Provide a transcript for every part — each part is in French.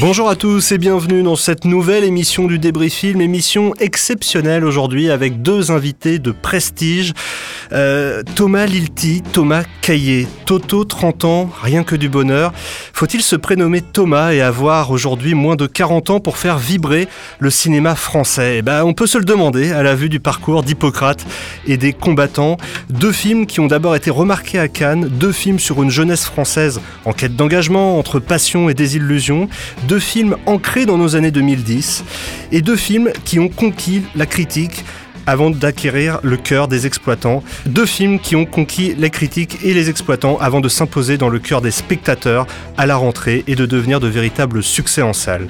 Bonjour à tous et bienvenue dans cette nouvelle émission du Débris Film, émission exceptionnelle aujourd'hui avec deux invités de prestige. Euh, Thomas Lilti, Thomas Caillé, Toto 30 ans, rien que du bonheur. Faut-il se prénommer Thomas et avoir aujourd'hui moins de 40 ans pour faire vibrer le cinéma français? Eh ben, On peut se le demander à la vue du parcours d'Hippocrate et des combattants. Deux films qui ont d'abord été remarqués à Cannes, deux films sur une jeunesse française en quête d'engagement entre passion et désillusion, deux films ancrés dans nos années 2010 et deux films qui ont conquis la critique avant d'acquérir le cœur des exploitants. Deux films qui ont conquis les critiques et les exploitants avant de s'imposer dans le cœur des spectateurs à la rentrée et de devenir de véritables succès en salle.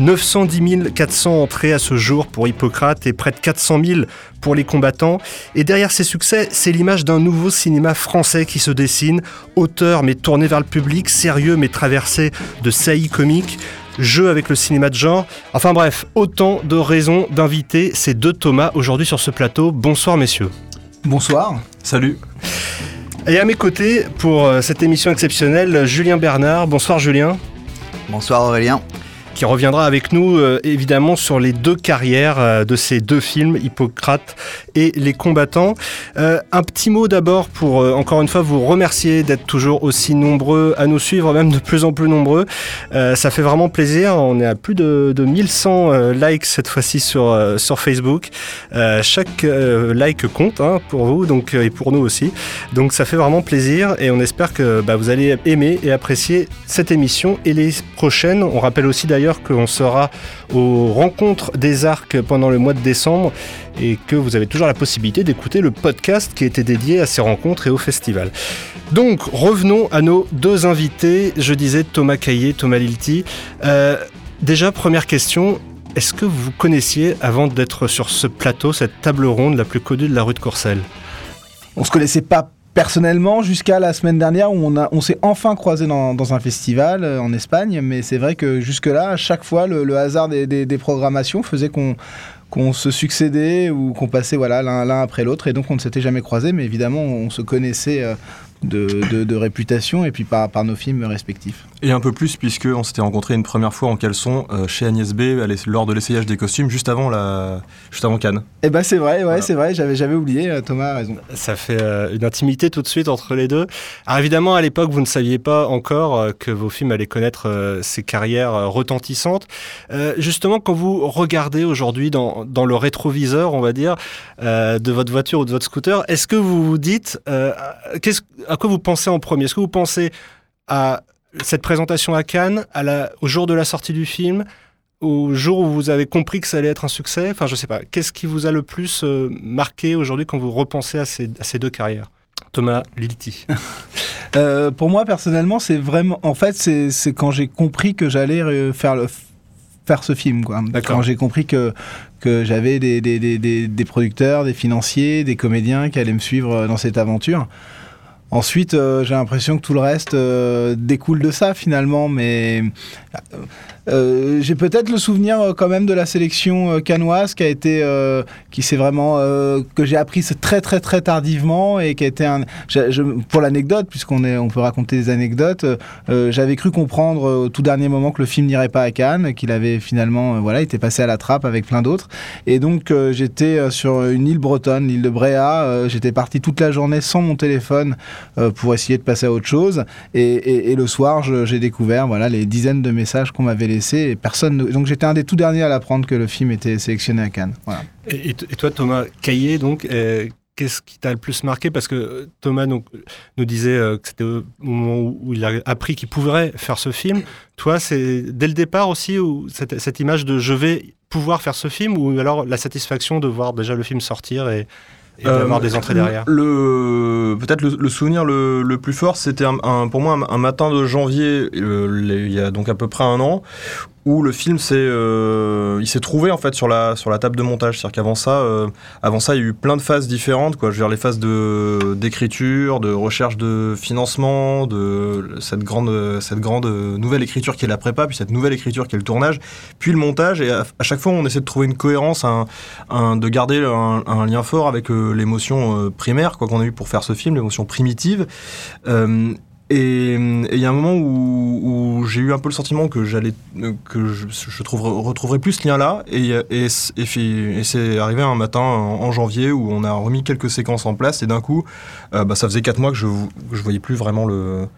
910 400 entrées à ce jour pour Hippocrate et près de 400 000 pour les combattants. Et derrière ces succès, c'est l'image d'un nouveau cinéma français qui se dessine, auteur mais tourné vers le public, sérieux mais traversé de saillies comiques jeu avec le cinéma de genre. Enfin bref, autant de raisons d'inviter ces deux Thomas aujourd'hui sur ce plateau. Bonsoir messieurs. Bonsoir. Salut. Et à mes côtés, pour euh, cette émission exceptionnelle, Julien Bernard. Bonsoir Julien. Bonsoir Aurélien qui reviendra avec nous euh, évidemment sur les deux carrières euh, de ces deux films, Hippocrate et Les combattants. Euh, un petit mot d'abord pour encore une fois vous remercier d'être toujours aussi nombreux à nous suivre, même de plus en plus nombreux. ça fait vraiment plaisir. On est à plus de, de 1100 likes cette fois-ci sur, sur Facebook. chaque like compte hein, pour vous donc, et pour nous aussi. Donc ça fait vraiment plaisir et on espère que bah, vous allez aimer et apprécier cette émission et les prochaines. On rappelle aussi d'ailleurs qu'on sera aux rencontres des arcs pendant le mois de décembre et que vous avez toujours la possibilité d'écouter le podcast qui était dédié à ces rencontres et au festival. Donc revenons à nos deux invités. Je disais Thomas Caillé, Thomas Lilti. Euh, déjà, première question, est-ce que vous connaissiez, avant d'être sur ce plateau, cette table ronde la plus connue de la rue de Courcelles? On se connaissait pas personnellement jusqu'à la semaine dernière où on, s'est enfin croisé dans, un festival euh, en Espagne. Mais c'est vrai que jusque-là, à chaque fois, le, hasard des, programmations faisait qu'on qu'on se succédait ou qu'on passait voilà l'un après l'autre. Et donc on ne s'était jamais croisé mais évidemment on se connaissait de, réputation et puis par, par nos films respectifs. Et un peu plus puisque on s'était rencontré une première fois en caleçon euh, chez Agnès B lors de l'essayage des costumes juste avant la juste avant Cannes. Eh ben c'est vrai, ouais, c'est vrai, j'avais j'avais oublié. Euh, Thomas a raison. Ça fait euh, une intimité tout de suite entre les deux. Alors évidemment à l'époque vous ne saviez pas encore que vos films allaient connaître ces carrières retentissantes. justement quand vous regardez aujourd'hui dans, dans, le rétroviseur, on va dire, de votre voiture ou de votre scooter, est-ce que vous vous dites qu'est-ce à quoi vous pensez en premier? Est-ce que vous pensez à cette présentation à Cannes, à la, au jour de la sortie du film, au jour où vous avez compris que ça allait être un succès? Enfin, je sais pas. Qu'est-ce qui vous a le plus euh, marqué aujourd'hui quand vous repensez à ces, à ces deux carrières? Thomas Lilti. euh, pour moi, personnellement, c'est vraiment. En fait, c'est quand j'ai compris que j'allais faire le faire ce film. Quoi. Quand j'ai compris que, que j'avais des, des, des, des, producteurs, des financiers, des comédiens qui allaient me suivre dans cette aventure. Ensuite, euh, j'ai l'impression que tout le reste euh, découle de ça finalement, mais euh, j'ai peut-être le souvenir euh, quand même de la sélection euh, canoise qui a été, qui s'est vraiment, que j'ai appris très très très tardivement et qui a été un, pour l'anecdote, puisqu'on est, on peut raconter des anecdotes, j'avais cru comprendre au tout dernier moment que le film n'irait pas à Cannes, qu'il avait finalement, voilà, était passé à la trappe avec plein d'autres, et donc j'étais sur une île bretonne, l'île de Bréa, j'étais parti toute la journée sans mon téléphone pour essayer de passer à autre chose, et, et le soir j'ai découvert, voilà, les dizaines de messages qu'on m'avait et personne. Donc j'étais un des tout derniers à l'apprendre que le film était sélectionné à Cannes. Et, toi, Thomas Caillé, donc, euh, qu'est-ce qui t'a le plus marqué? Parce que Thomas nous disait euh, que c'était au moment où il a appris qu'il pourrait faire ce film. Toi, c'est dès le départ aussi où cette, cette, image de je vais pouvoir faire ce film ou alors la satisfaction de voir déjà le film sortir et, et d'avoir des entrées derrière. le, Peut-être le, souvenir le, le, plus fort, c'était un, pour moi un, matin de janvier, euh, il y a donc à peu près un an, où le film s'est euh, il s'est trouvé en fait sur la sur la table de montage. C'est-à-dire qu'avant ça euh, avant ça il y a eu plein de phases différentes quoi. Je veux dire les phases de d'écriture de recherche de financement de cette grande cette grande nouvelle écriture qui est la prépa puis cette nouvelle écriture qui est le tournage puis le montage. Et à, chaque fois on essaie de trouver une cohérence un, un de garder un, lien fort avec euh, l'émotion primaire quoi qu'on a eu pour faire ce film l'émotion primitive Et il y a un moment où, j'ai eu un peu le sentiment que j'allais, que je, retrouverais plus ce lien-là. Et, c'est arrivé un matin en, janvier où on a remis quelques séquences en place. Et d'un coup, euh, bah, ça faisait quatre mois que je, je voyais plus vraiment le,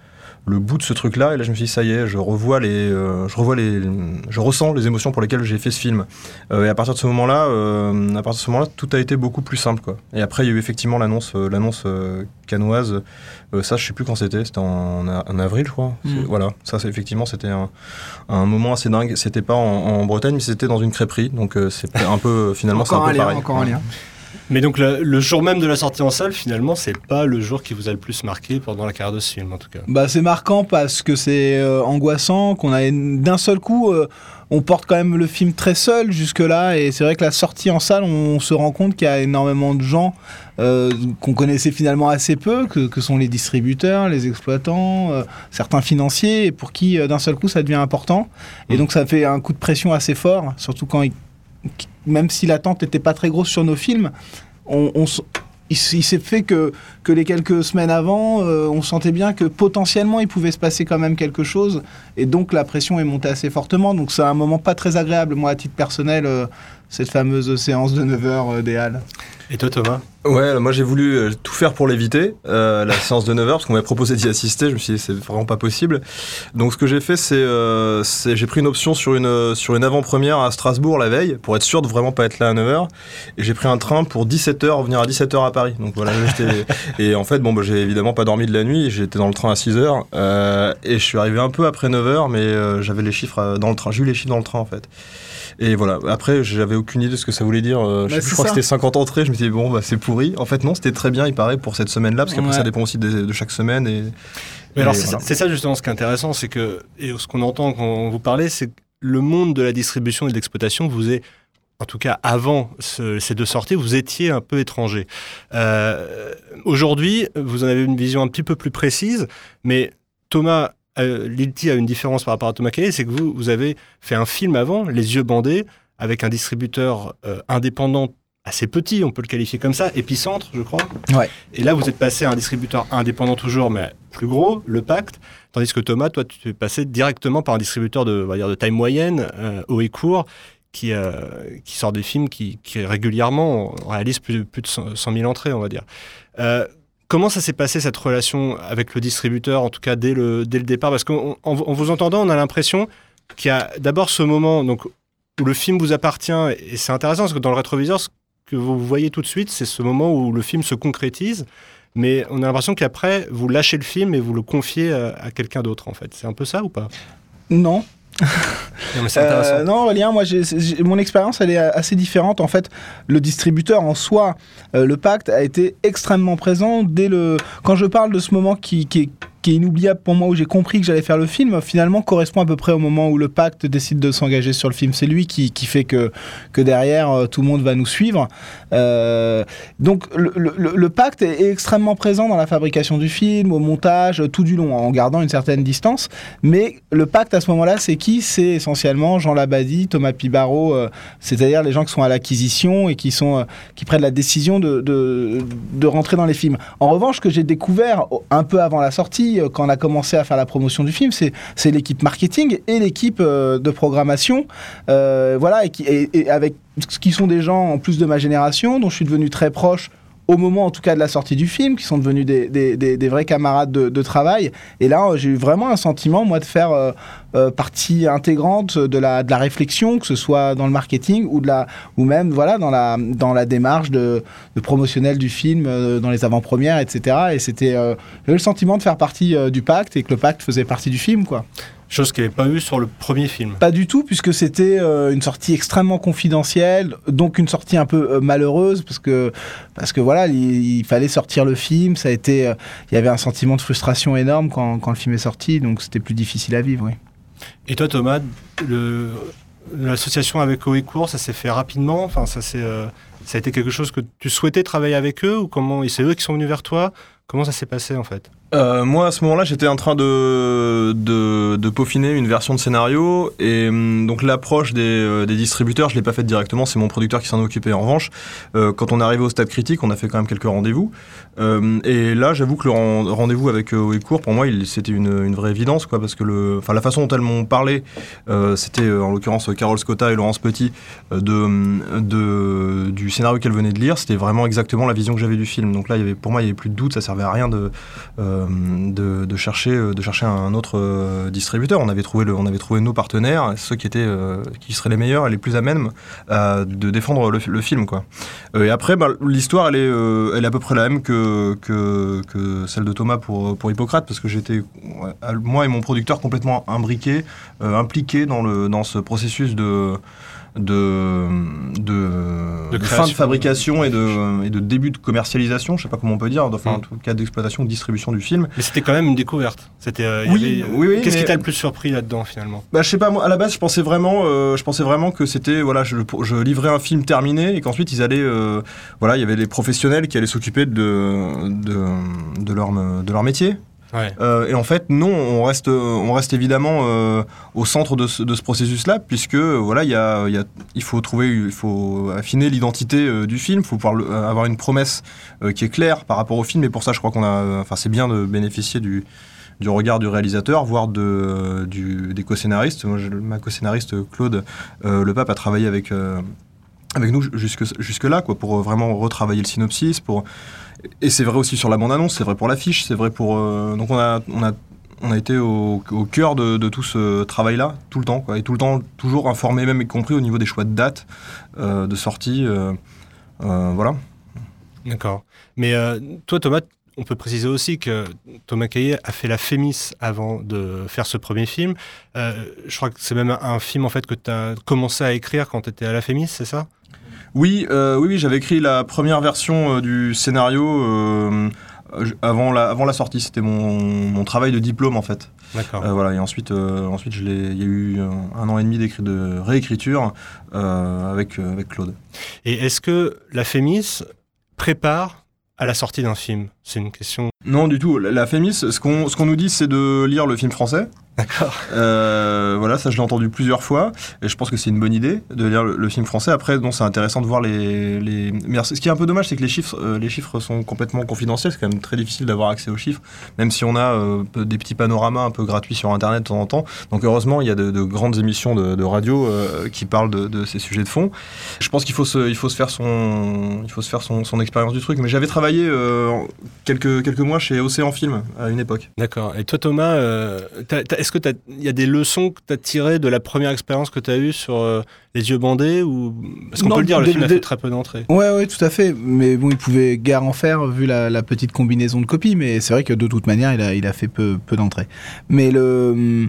le bout de ce truc-là. Et là, je me suis dit, ça y est, je revois les, euh, je revois les, je ressens les émotions pour lesquelles j'ai fait ce film. Euh, et à partir de ce moment-là, euh, à partir de ce moment-là, tout a été beaucoup plus simple, quoi. Et après, il y a eu effectivement l'annonce, l'annonce canoise. ça, je sais plus quand c'était. C'était en, avril, je crois. Mm. Voilà. Ça, c'est effectivement, c'était un, un, moment assez dingue. C'était pas en, Bretagne, mais c'était dans une crêperie. Donc, c'est un peu, finalement, c'est un, peu pareil. Encore un lien. Mais donc le, jour même de la sortie en salle, finalement, c'est pas le jour qui vous a le plus marqué pendant la carrière de ce film, en tout cas. Bah c'est marquant parce que c'est euh, angoissant, qu'on a d'un seul coup, euh, on porte quand même le film très seul jusque là, et c'est vrai que la sortie en salle, on, se rend compte qu'il y a énormément de gens euh, qu'on connaissait finalement assez peu, que, sont les distributeurs, les exploitants, certains financiers, et pour qui d'un seul coup ça devient important. Et mm. donc ça fait un coup de pression assez fort, surtout quand ils même si l'attente n'était pas très grosse sur nos films, il, s'est fait que, que les quelques semaines avant, euh, on sentait bien que potentiellement il pouvait se passer quand même quelque chose. Et donc la pression est montée assez fortement. Donc c'est un moment pas très agréable, moi, à titre personnel, euh, cette fameuse séance de 9h euh, des Halles. Et toi, Thomas? Ouais, moi j'ai voulu euh, tout faire pour l'éviter, euh, la séance de 9h, parce qu'on m'avait proposé d'y assister. Je me suis dit, c'est vraiment pas possible. Donc ce que j'ai fait, c'est euh, j'ai pris une option sur une, sur une avant-première à Strasbourg la veille, pour être sûr de vraiment pas être là à 9h. Et j'ai pris un train pour 17h, revenir à 17h à Paris. Donc voilà, Et en fait, bon, bah, j'ai évidemment pas dormi de la nuit, j'étais dans le train à 6h. et je suis arrivé un peu après 9h, mais j'avais les chiffres dans le train. J'ai eu les chiffres dans le train en fait. Et voilà. Après, j'avais aucune idée de ce que ça voulait dire. Euh, je, bah, crois que c'était 50 entrées. Je me dit, bon, bah, c'est pourri. En fait, non, c'était très bien, il paraît, pour cette semaine-là, parce qu'après, ça dépend aussi de, chaque semaine. Et, Mais alors, c'est ça, justement ce qui est intéressant, c'est que, et ce qu'on entend quand vous parlez, c'est que le monde de la distribution et de l'exploitation vous est en tout cas avant ces deux sorties, vous étiez un peu étranger. Euh, aujourd'hui, vous en avez une vision un petit peu plus précise, mais Thomas euh, Lilti a une différence par rapport à Thomas Kaye, c'est que vous, vous avez fait un film avant, Les yeux bandés, avec un distributeur euh, indépendant assez petit, on peut le qualifier comme ça, épicentre, je crois. Ouais. Et là, vous êtes passé à un distributeur indépendant toujours, mais plus gros, le Pacte. Tandis que Thomas, toi, tu es passé directement par un distributeur de, on va dire, de taille moyenne, euh, haut et court, qui, euh, qui sort des films qui, qui régulièrement réalisent plus, plus de 100 000 entrées, on va dire. Comment ça s'est passé cette relation avec le distributeur, en tout cas dès le, dès le départ? Parce qu'en vous entendant, on a l'impression qu'il y a d'abord ce moment donc, où le film vous appartient, et c'est intéressant parce que dans le rétroviseur, ce que vous voyez tout de suite, c'est ce moment où le film se concrétise, mais on a l'impression qu'après, vous lâchez le film et vous le confiez à, à quelqu'un d'autre, en fait. C'est un peu ça ou pas? Non, non, euh, non, moi, mon expérience, elle est assez différente. En fait, le distributeur en soi, euh, le pacte, a été extrêmement présent dès le. Quand je parle de ce moment qui, qui est qui est inoubliable pour moi, où j'ai compris que j'allais faire le film, finalement correspond à peu près au moment où le pacte décide de s'engager sur le film. C'est lui qui, qui, fait que, que derrière, euh, tout le monde va nous suivre. Euh, donc le, pacte est, extrêmement présent dans la fabrication du film, au montage, tout du long, en gardant une certaine distance. Mais le pacte à ce moment-là, c'est qui? C'est essentiellement Jean Labadie, Thomas Pibaro, euh, c'est-à-dire les gens qui sont à l'acquisition et qui, sont, qui prennent la décision de, de, rentrer dans les films. En revanche, que j'ai découvert un peu avant la sortie, euh, quand on a commencé à faire la promotion du film, c'est l'équipe marketing et l'équipe euh, de programmation, euh, voilà, et, avec qui sont des gens en plus de ma génération, dont je suis devenu très proche au moment en tout cas de la sortie du film, qui sont devenus des, vrais camarades de, travail. Et là, j'ai eu vraiment un sentiment, moi, de faire euh, partie intégrante de la, de la réflexion, que ce soit dans le marketing ou, de la, ou même voilà, dans, la, dans la démarche de, de promotionnel du film, euh, dans les avant-premières, etc. Et c'était le sentiment de faire partie du pacte et que le pacte faisait partie du film, quoi. Chose qu'il n'y avait pas eu sur le premier film. Pas du tout, puisque c'était euh, une sortie extrêmement confidentielle, donc une sortie un peu euh, malheureuse, parce que, parce que voilà, il, fallait sortir le film. Ça a été, euh, il y avait un sentiment de frustration énorme quand, quand le film est sorti, donc c'était plus difficile à vivre. Oui. Et toi, Thomas, l'association avec Oecourt, ça s'est fait rapidement? Enfin, ça ça a été quelque chose que tu souhaitais travailler avec eux ou comment C'est eux qui sont venus vers toi? Comment ça s'est passé en fait? Euh, moi, à ce moment-là, j'étais en train de, peaufiner une version de scénario. Et hum, donc, l'approche des, euh, distributeurs, je ne l'ai pas faite directement. C'est mon producteur qui s'en occupait. En revanche, euh, quand on est arrivé au stade critique, on a fait quand même quelques rendez-vous. et là, j'avoue que le rendez-vous avec Wecourt, pour moi, c'était une, vraie évidence. Quoi, parce que la façon dont elles m'ont parlé, c'était en l'occurrence Carole Scotta et Laurence Petit, de, du scénario qu'elles venaient de lire. C'était vraiment exactement la vision que j'avais du film. Donc là, pour moi, il n'y avait plus de doute. Ça servait à rien de de, de, chercher, de chercher un autre euh, distributeur. On avait trouvé, le, on avait trouvé nos partenaires, ceux qui, étaient, euh, qui seraient les meilleurs et les plus à même de défendre le, film. Quoi. Euh, et après, bah, l'histoire, elle est, elle est à peu près la même que, que, que celle de Thomas pour, pour Hippocrate, parce que j'étais, moi et mon producteur, complètement imbriqués, impliqués dans, le, dans ce processus de de, de, fin de fabrication et de, et de début de commercialisation, je sais pas comment on peut dire, enfin en mm. tout cas d'exploitation, de distribution du film. Mais c'était quand même une découverte. C'était. Euh, oui, oui, Qu'est-ce qui t'a le plus surpris là-dedans finalement? Bah je sais pas, moi à la base je pensais vraiment, euh, je pensais vraiment que c'était voilà, je, je, livrais un film terminé et qu'ensuite ils allaient, euh, voilà, il y avait les professionnels qui allaient s'occuper de, de, de leur de leur métier. Euh, et en fait, non, on reste, on reste évidemment euh, au centre de ce, processus-là, puisque voilà, il faut trouver, il faut affiner l'identité euh, du film, il faut pouvoir avoir une promesse qui est claire par rapport au film. Et pour ça, je crois qu'on a, enfin, c'est bien de bénéficier du, regard du réalisateur, voire de, des co-scénaristes. ma co-scénariste Claude Le Pape a travaillé avec avec nous jusque, jusque là, quoi, pour vraiment retravailler le synopsis, pour et c'est vrai aussi sur la bande-annonce, c'est vrai pour l'affiche, c'est vrai pour. Euh, donc on a, on a, on a été au, cœur de, tout ce travail-là, tout le temps, et tout le temps, toujours informé, même y compris au niveau des choix de date, euh, de sortie. Euh, voilà. D'accord. Mais toi, Thomas, on peut préciser aussi que Thomas Caillet a fait la Fémis avant de faire ce premier film. je crois que c'est même un film en fait que tu as commencé à écrire quand tu étais à la Fémis, c'est ça? Oui, euh, oui, oui j'avais écrit la première version euh, du scénario euh, avant, la, avant la sortie. C'était mon, mon, travail de diplôme en fait. D'accord. voilà, et ensuite, ensuite il y a eu un, an et demi de réécriture avec, avec Claude. Et est-ce que la Fémis prépare à la sortie d'un film? C'est une question. Non, du tout. La Fémis, ce qu'on ce qu'on nous dit, c'est de lire le film français. D'accord. Euh, voilà, ça je l'ai entendu plusieurs fois et je pense que c'est une bonne idée de lire le, film français. Après, non, c'est intéressant de voir les, les. Mais ce qui est un peu dommage, c'est que les chiffres, euh, les chiffres sont complètement confidentiels. C'est quand même très difficile d'avoir accès aux chiffres, même si on a euh, des petits panoramas un peu gratuits sur Internet de temps en temps. Donc heureusement, il y a de, grandes émissions de, radio qui parlent de, ces sujets de fond. Je pense qu'il faut se, il faut se faire son, il faut se faire son, son expérience du truc. Mais j'avais travaillé quelques quelques mois chez Océan Film à une époque. D'accord. Et toi, Thomas, est-ce qu'il y a des leçons que tu as tirées de la première expérience que tu as eue sur euh, les yeux bandés ou Parce qu'on peut le dire, le film a fait très peu d'entrées. Ouais, ouais, tout à fait. Mais bon, il pouvait guère en faire vu la, petite combinaison de copies. Mais c'est vrai que de toute manière, il a, il a fait peu, peu d'entrées. Mais le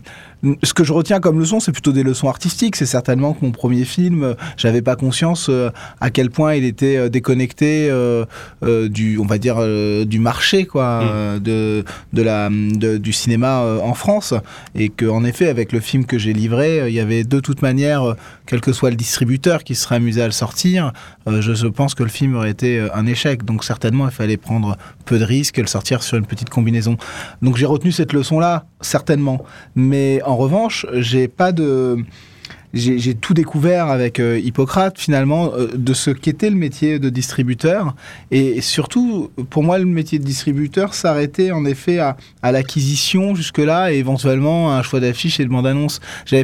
ce que je retiens comme leçon, c'est plutôt des leçons artistiques. C'est certainement que mon premier film, j'avais pas conscience euh, à quel point il était euh, déconnecté euh, du, on va dire, du marché, quoi, mm. de, de la, du cinéma en France, et que en effet, avec le film que j'ai livré, il y avait de toute manière, quel que soit le distributeur qui serait amusé à le sortir, je pense que le film aurait été un échec. Donc certainement, il fallait prendre peu de risques et le sortir sur une petite combinaison. Donc j'ai retenu cette leçon-là, certainement, mais en revanche, j'ai pas de j'ai tout découvert avec euh, Hippocrate finalement euh, de ce qu'était le métier de distributeur. Et surtout pour moi le métier de distributeur s'arrêtait en effet à, l'acquisition jusque là et éventuellement à un choix d'affiche et de bande annonce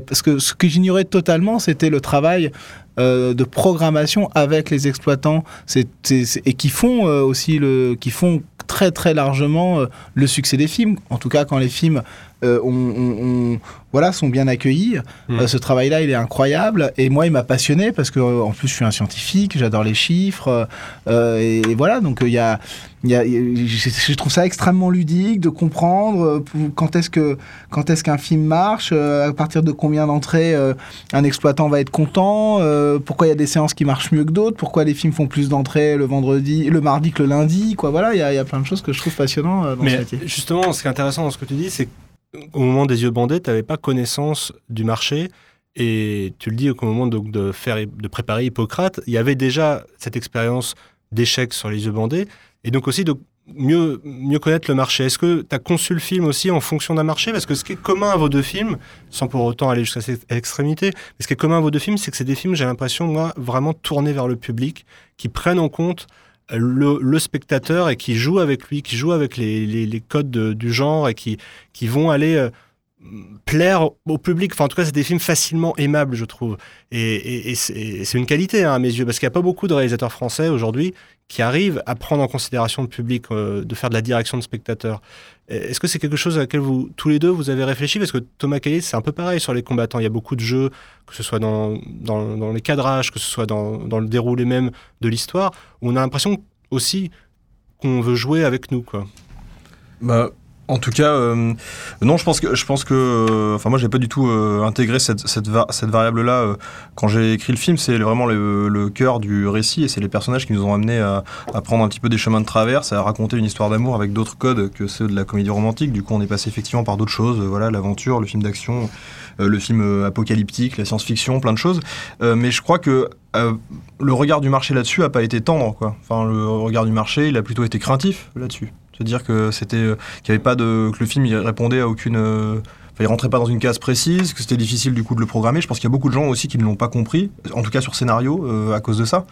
parce que ce que j'ignorais totalement c'était le travail euh, de programmation avec les exploitants. Et qui font aussi le qui font très très largement le succès des films. En tout cas quand les films euh, on, voilà, sont bien accueillis. Euh, ce travail-là, il est incroyable. Et moi, il m'a passionné parce que, euh, en plus, je suis un scientifique, j'adore les chiffres. et, voilà, donc il y a, je, trouve ça extrêmement ludique de comprendre quand est-ce que quand est-ce qu'un film marche, à partir de combien d'entrées un exploitant va être content, pourquoi il y a des séances qui marchent mieux que d'autres, pourquoi les films font plus d'entrées le vendredi, le mardi que le lundi, quoi. Voilà, il y, a plein de choses que je trouve passionnantes dans Mais ce métier. Justement, ce qui est intéressant dans ce que tu dis, c'est au moment des yeux bandés, tu n'avais pas connaissance du marché. Et tu le dis au moment de, faire, de préparer Hippocrate, il y avait déjà cette expérience d'échec sur les yeux bandés. Et donc aussi de mieux, mieux connaître le marché. Est-ce que tu as conçu le film aussi en fonction d'un marché? Parce que ce qui est commun à vos deux films, sans pour autant aller jusqu'à cette extrémité, mais ce qui est commun à vos deux films, c'est que c'est des films, j'ai l'impression, moi, vraiment tournés vers le public, qui prennent en compte le, spectateur et qui jouent avec lui, qui jouent avec les, codes du genre et qui, qui vont aller euh, plaire au public. Enfin, en tout cas, c'est des films facilement aimables, je trouve. Et, c'est une qualité, hein, à mes yeux, parce qu'il n'y a pas beaucoup de réalisateurs français aujourd'hui qui arrivent à prendre en considération le public, euh, de faire de la direction de spectateurs. Est-ce que c'est quelque chose à laquelle vous, tous les deux, vous avez réfléchi? Parce que Thomas Caillet, c'est un peu pareil sur les combattants. Il y a beaucoup de jeux, que ce soit dans, dans, les cadrages, que ce soit dans, dans le déroulé même de l'histoire, où on a l'impression aussi qu'on veut jouer avec nous, quoi. Bah, en tout cas, euh, non, je pense que, je pense que, euh, enfin moi, j'ai pas du tout euh, intégré cette, cette variable-là quand j'ai écrit le film. C'est vraiment le, cœur du récit et c'est les personnages qui nous ont amenés à, prendre un petit peu des chemins de traverse, à raconter une histoire d'amour avec d'autres codes que ceux de la comédie romantique. Du coup, on est passé effectivement par d'autres choses, voilà, l'aventure, le film d'action, le film apocalyptique, la science-fiction, plein de choses. mais je crois que le regard du marché là-dessus a pas été tendre, quoi. Enfin, le regard du marché, il a plutôt été craintif là-dessus dire que c'était euh, qu'il avait pas de que le film il répondait à aucune euh, il rentrait pas dans une case précise, que c'était difficile du coup de le programmer. Je pense qu'il y a beaucoup de gens aussi qui ne l'ont pas compris, en tout cas sur scénario, euh, à cause de ça.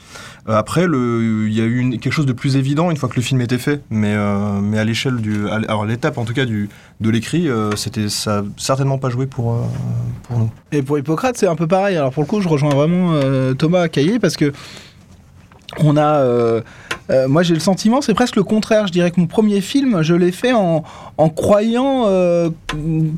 après, il y a eu quelque chose de plus évident une fois que le film était fait, mais, mais à l'échelle du, alors l'étape en tout cas du, de l'écrit, c'était ça certainement pas joué pour, pour nous. Et pour Hippocrate, c'est un peu pareil. Alors pour le coup, je rejoins vraiment Thomas Caillé parce que on a euh, moi, j'ai le sentiment, c'est presque le contraire. Je dirais que mon premier film, je l'ai fait en, en croyant euh,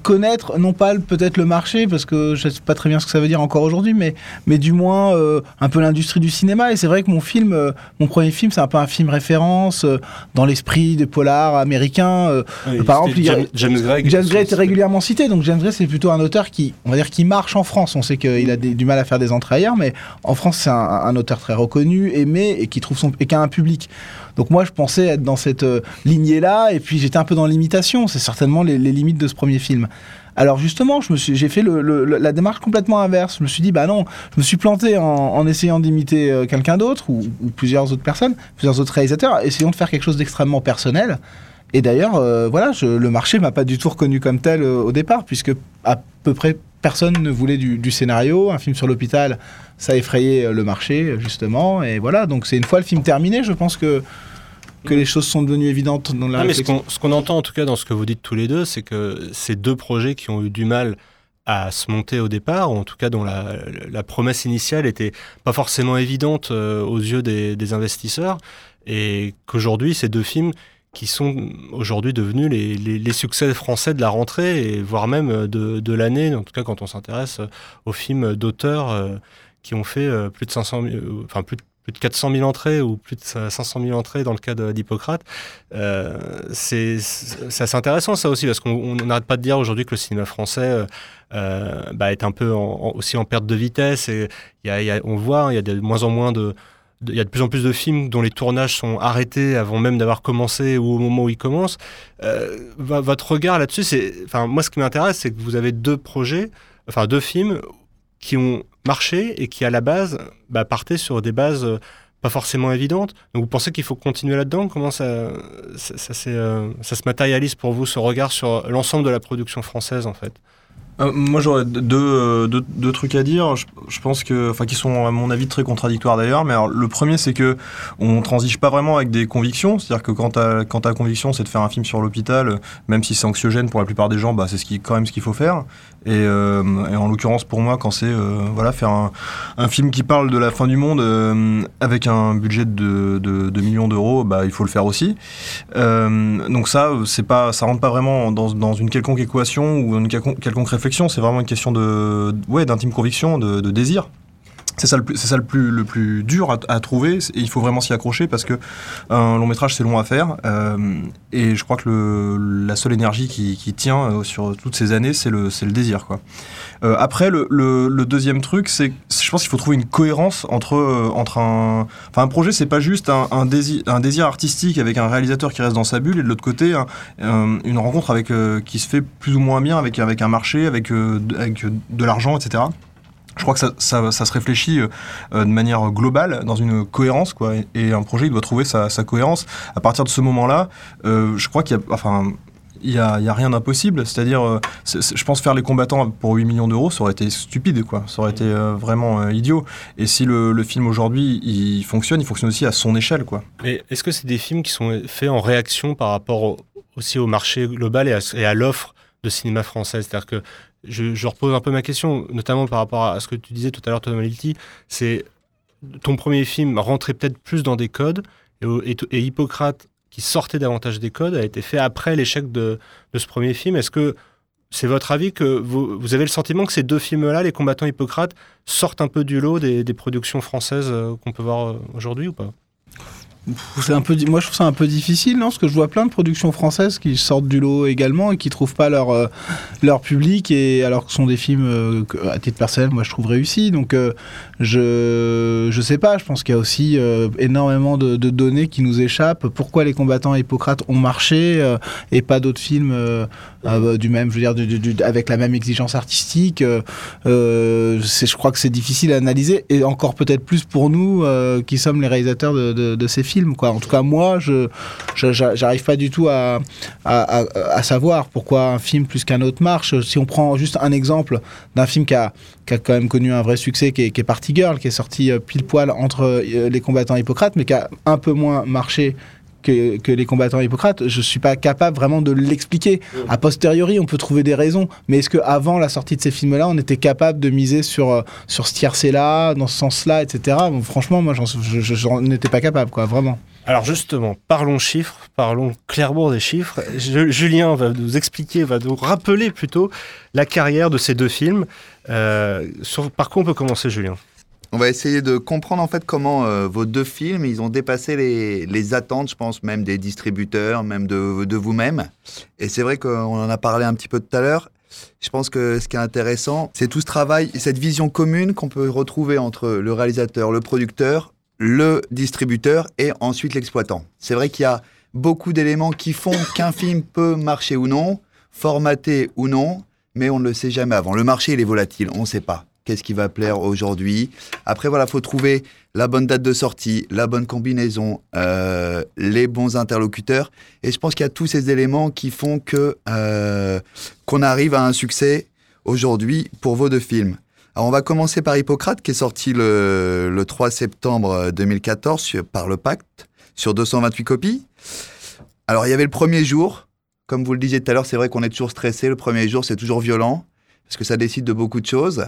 connaître, non pas peut-être le marché, parce que je ne sais pas très bien ce que ça veut dire encore aujourd'hui, mais, mais du moins euh, un peu l'industrie du cinéma. Et c'est vrai que mon film, mon premier film, c'est un peu un film référence dans l'esprit des polars américains. par exemple, James, James Gray. James Gray était régulièrement cité, donc James Gray, c'est plutôt un auteur qui, on va dire, qui marche en France. On sait qu'il a du mal à faire des entrées ailleurs, mais en France, c'est un, un, auteur très reconnu, aimé, et qui trouve son, et qui a un public donc moi, je pensais être dans cette euh, lignée-là, et puis j'étais un peu dans l'imitation. C'est certainement les, limites de ce premier film. Alors justement, j'ai fait la démarche complètement inverse. Je me suis dit, bah non, je me suis planté en, essayant d'imiter euh, quelqu'un d'autre ou, plusieurs autres personnes, plusieurs autres réalisateurs, essayons de faire quelque chose d'extrêmement personnel. Et d'ailleurs, euh, voilà, le marché m'a pas du tout reconnu comme tel au départ, puisque à peu près personne ne voulait du, scénario. Un film sur l'hôpital, ça a effrayé euh, le marché, justement. Et voilà, donc c'est une fois le film terminé, je pense que que les choses sont devenues évidentes dans la mais ce qu'on entend en tout cas dans ce que vous dites tous les deux, c'est que ces deux projets qui ont eu du mal à se monter au départ, ou en tout cas dont la, promesse initiale était pas forcément évidente euh, aux yeux des, des investisseurs, et qu'aujourd'hui ces deux films qui sont aujourd'hui devenus les, les, succès français de la rentrée, et voire même de, de l'année, en tout cas quand on s'intéresse aux films d'auteurs euh, qui ont fait euh, plus de 500 enfin plus de plus de 400 000 entrées ou plus de 500 000 entrées dans le cas d'Hippocrate. Euh, c'est assez intéressant ça aussi parce qu'on n'arrête pas de dire aujourd'hui que le cinéma français euh, bah, est un peu aussi en perte de vitesse et y a, y a, on voit il y a de moins en moins de, il y a de plus en plus de films dont les tournages sont arrêtés avant même d'avoir commencé ou au moment où ils commencent. Euh, votre regard là-dessus, c'est, enfin, moi, ce qui m'intéresse, c'est que vous avez deux projets, enfin, deux films qui ont marché et qui, à la base, bah, partaient sur des bases euh, pas forcément évidentes. Donc, vous pensez qu'il faut continuer là-dedans? Comment ça, ça, euh, ça se matérialise pour vous, ce regard sur l'ensemble de la production française, en fait? Euh, moi, j'aurais euh, deux, deux, trucs à dire. Je, pense que, enfin, qui sont à mon avis très contradictoires d'ailleurs. Mais alors, le premier, c'est que on transige pas vraiment avec des convictions. C'est-à-dire que quand ta, quand ta conviction, c'est de faire un film sur l'hôpital, même si c'est anxiogène pour la plupart des gens, bah, c'est ce qui, quand même ce qu'il faut faire. Et, euh, et, en l'occurrence pour moi, quand c'est voilà faire un, un, film qui parle de la fin du monde avec un budget de, de, de millions d'euros, bah, il faut le faire aussi. donc ça, c'est pas, ça rentre pas vraiment dans, dans une quelconque équation ou une quelconque réflexion c'est vraiment une question de, ouais, d'intime conviction, de, désir. C'est ça, le plus, c'est ça le plus, le plus dur à, trouver et il faut vraiment s'y accrocher parce que un long métrage c'est long à faire euh, et je crois que la seule énergie qui, tient euh, sur toutes ces années c'est le, c'est le désir quoi. Euh, après le, deuxième truc c'est je pense qu'il faut trouver une cohérence entre, entre un enfin un projet c'est pas juste un, un, désir, un désir artistique avec un réalisateur qui reste dans sa bulle et de l'autre côté une rencontre avec qui se fait plus ou moins bien avec, avec un marché avec, avec de l'argent etc. je crois que ça, se réfléchit euh, de manière globale, dans une cohérence, quoi. Et, un projet, il doit trouver sa, cohérence. À partir de ce moment-là, euh, je crois qu'il y a, n'y a, rien d'impossible. C'est-à-dire, euh, je pense faire les combattants pour 8 millions d'euros, ça aurait été stupide, quoi. Ça aurait été euh, vraiment euh, idiot. Et si le, film aujourd'hui, il fonctionne, il fonctionne aussi à son échelle, quoi. Mais est-ce que c'est des films qui sont faits en réaction par rapport au, aussi au marché global et à, à l'offre de cinéma français? C'est-à-dire que je, repose un peu ma question, notamment par rapport à ce que tu disais tout à l'heure, Thomas Lilti, c'est ton premier film rentrait peut-être plus dans des codes et, Hippocrate qui sortait davantage des codes a été fait après l'échec de, ce premier film. Est-ce que c'est votre avis que vous, avez le sentiment que ces deux films-là, Les combattants Hippocrates, sortent un peu du lot des, des productions françaises euh, qu'on peut voir euh, aujourd'hui ou pas? C'est un peu, moi je trouve ça un peu difficile, non Parce que je vois plein de productions françaises qui sortent du lot également et qui trouvent pas leur euh, leur public et alors que ce sont des films euh, que, à titre personnel, moi je trouve réussis. Donc euh, je je sais pas. Je pense qu'il y a aussi énormément de, de, données qui nous échappent. Pourquoi les combattants Hippocrates ont marché et pas d'autres films euh, du même, je veux dire, du, du, avec la même exigence artistique Je crois que c'est difficile à analyser et encore peut-être plus pour nous qui sommes les réalisateurs de, de, de ces films film. Quoi. En tout cas, moi, je j'arrive pas du tout à, à, à, à, savoir pourquoi un film plus qu'un autre marche. Si on prend juste un exemple d'un film qui a, qui a quand même connu un vrai succès, qui est, qui est Party Girl, qui est sorti pile poil entre les combattants Hippocrates, mais qui a un peu moins marché que, que, les combattants Hippocrates, je suis pas capable vraiment de l'expliquer. A posteriori, on peut trouver des raisons, mais est-ce qu'avant la sortie de ces films-là, on était capable de miser sur, sur ce tiercé-là, dans ce sens-là, etc. Bon, franchement, moi, j'en étais pas capable, quoi, vraiment. Alors justement, parlons chiffres, parlons clairement des chiffres. Je, Julien va nous expliquer, va nous rappeler plutôt la carrière de ces deux films. Euh, sur, par quoi on peut commencer, Julien? On va essayer de comprendre en fait comment euh, vos deux films, ils ont dépassé les, attentes, je pense même des distributeurs, même de, de vous-même. Et c'est vrai qu'on en a parlé un petit peu tout à l'heure. Je pense que ce qui est intéressant, c'est tout ce travail, cette vision commune qu'on peut retrouver entre le réalisateur, le producteur, le distributeur et ensuite l'exploitant. C'est vrai qu'il y a beaucoup d'éléments qui font qu'un film peut marcher ou non, formaté ou non, mais on ne le sait jamais avant. Le marché, il est volatile, on ne sait pas qu'est-ce qui va plaire aujourd'hui? Après, voilà, faut trouver la bonne date de sortie, la bonne combinaison, euh, les bons interlocuteurs. Et je pense qu'il y a tous ces éléments qui font que euh, qu'on arrive à un succès aujourd'hui pour vos deux films. Alors, on va commencer par Hippocrate, qui est sorti le, le 3 septembre 2014 sur, par le Pacte, sur 228 copies. Alors, il y avait le premier jour. Comme vous le disiez tout à l'heure, c'est vrai qu'on est toujours stressé. Le premier jour, c'est toujours violent parce que ça décide de beaucoup de choses.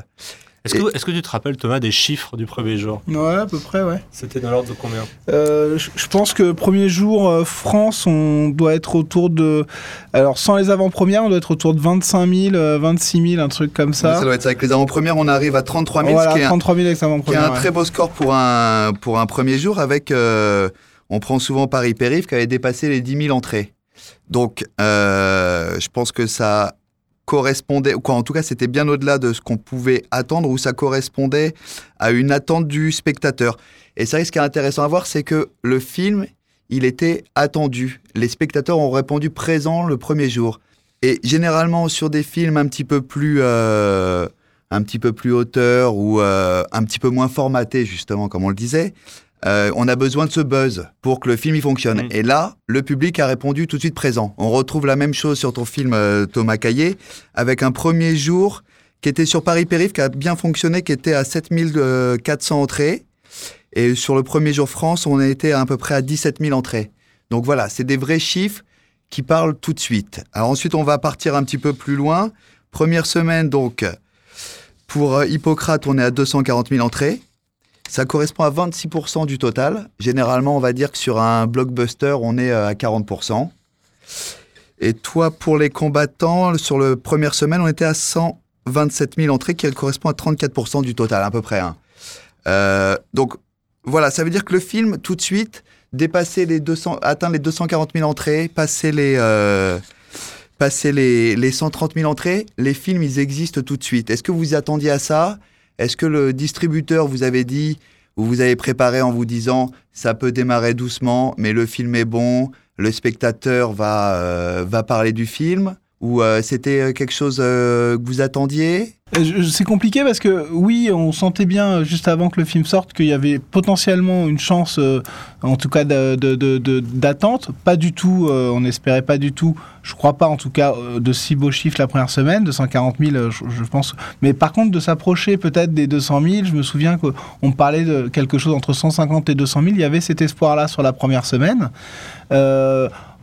Est-ce que, est que, tu te rappelles, Thomas, des chiffres du premier jour? Ouais, à peu près, ouais. C'était dans l'ordre de combien? Euh, Je pense que premier jour, euh, France, on doit être autour de. Alors, sans les avant-premières, on doit être autour de 25 000, euh, 26 000, un truc comme ça. Ça doit être ça. Avec les avant-premières, on arrive à 33 000. Voilà, ce qui est 33 000 avec avant-premières. Qui est un ouais. très beau score pour un, pour un premier jour avec. Euh, on prend souvent Paris-Périph qui avait dépassé les 10 000 entrées. Donc, euh, je pense que ça correspondait, quoi, en tout cas, c'était bien au-delà de ce qu'on pouvait attendre, ou ça correspondait à une attente du spectateur. Et ça, ce qui est intéressant à voir, c'est que le film, il était attendu. Les spectateurs ont répondu présent le premier jour. Et généralement, sur des films un petit peu plus, euh, un petit peu plus hauteur ou euh, un petit peu moins formatés, justement, comme on le disait, euh, on a besoin de ce buzz pour que le film y fonctionne. Mmh. Et là, le public a répondu tout de suite présent. On retrouve la même chose sur ton film euh, Thomas Caillé, avec un premier jour qui était sur Paris Périph, qui a bien fonctionné, qui était à 7400 entrées. Et sur le premier jour France, on était à, à peu près à 17 000 entrées. Donc voilà, c'est des vrais chiffres qui parlent tout de suite. Alors ensuite, on va partir un petit peu plus loin. Première semaine, donc, pour euh, Hippocrate, on est à 240 000 entrées. Ça correspond à 26% du total. Généralement, on va dire que sur un blockbuster, on est à 40%. Et toi, pour les combattants, sur la première semaine, on était à 127 000 entrées, qui correspond à 34% du total, à peu près. Hein. Euh, donc, voilà, ça veut dire que le film, tout de suite, dépasser les 200, atteindre les 240 000 entrées, passer les, euh, les, les 130 000 entrées, les films, ils existent tout de suite. Est-ce que vous attendiez à ça? Est-ce que le distributeur vous avait dit ou vous avez préparé en vous disant ça peut démarrer doucement, mais le film est bon, le spectateur va, euh, va parler du film? Ou euh, c'était quelque chose euh, que vous attendiez? C'est compliqué parce que oui, on sentait bien juste avant que le film sorte qu'il y avait potentiellement une chance, en tout cas d'attente. Pas du tout, on n'espérait pas du tout je crois pas en tout cas de si beaux chiffres la première semaine, de 140 000, je, je pense. Mais par contre, de s'approcher peut-être des 200 000, je me souviens qu'on parlait de quelque chose entre 150 et 200 000. Il y avait cet espoir-là sur la première semaine.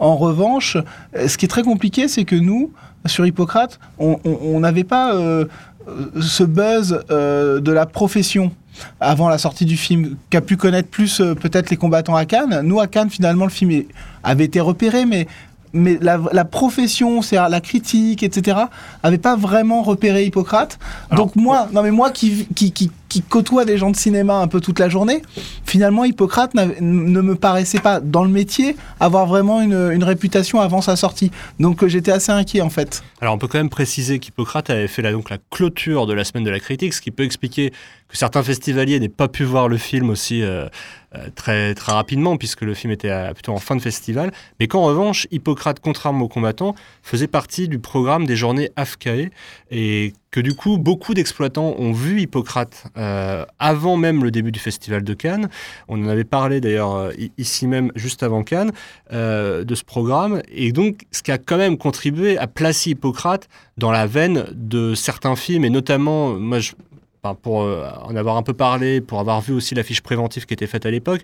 Euh, en revanche, ce qui est très compliqué, c'est que nous, sur Hippocrate, on n'avait pas euh, ce buzz euh, de la profession avant la sortie du film, qu'a pu connaître plus peut-être les combattants à Cannes. Nous, à Cannes, finalement, le film avait été repéré, mais mais la, profession, c'est la critique, etc., avait pas vraiment repéré Hippocrate. Donc moi, non mais moi qui, qui, qui, qui, côtoie des gens de cinéma un peu toute la journée, finalement Hippocrate ne me paraissait pas dans le métier avoir vraiment une, réputation avant sa sortie. Donc euh, j'étais assez inquiet en fait. Alors on peut quand même préciser qu'Hippocrate avait fait la, donc la clôture de la semaine de la critique, ce qui peut expliquer que certains festivaliers n'aient pas pu voir le film aussi. Euh, euh, très, très rapidement, puisque le film était plutôt en fin de festival, mais qu'en revanche, Hippocrate, contrairement aux combattants, faisait partie du programme des journées AFCAE, et que du coup, beaucoup d'exploitants ont vu Hippocrate euh, avant même le début du festival de Cannes. On en avait parlé d'ailleurs euh, ici même, juste avant Cannes, de ce programme, et donc ce qui a quand même contribué à placer Hippocrate dans la veine de certains films, et notamment, moi pour euh, en avoir un peu parlé, pour avoir vu aussi l'affiche préventive qui était faite à l'époque,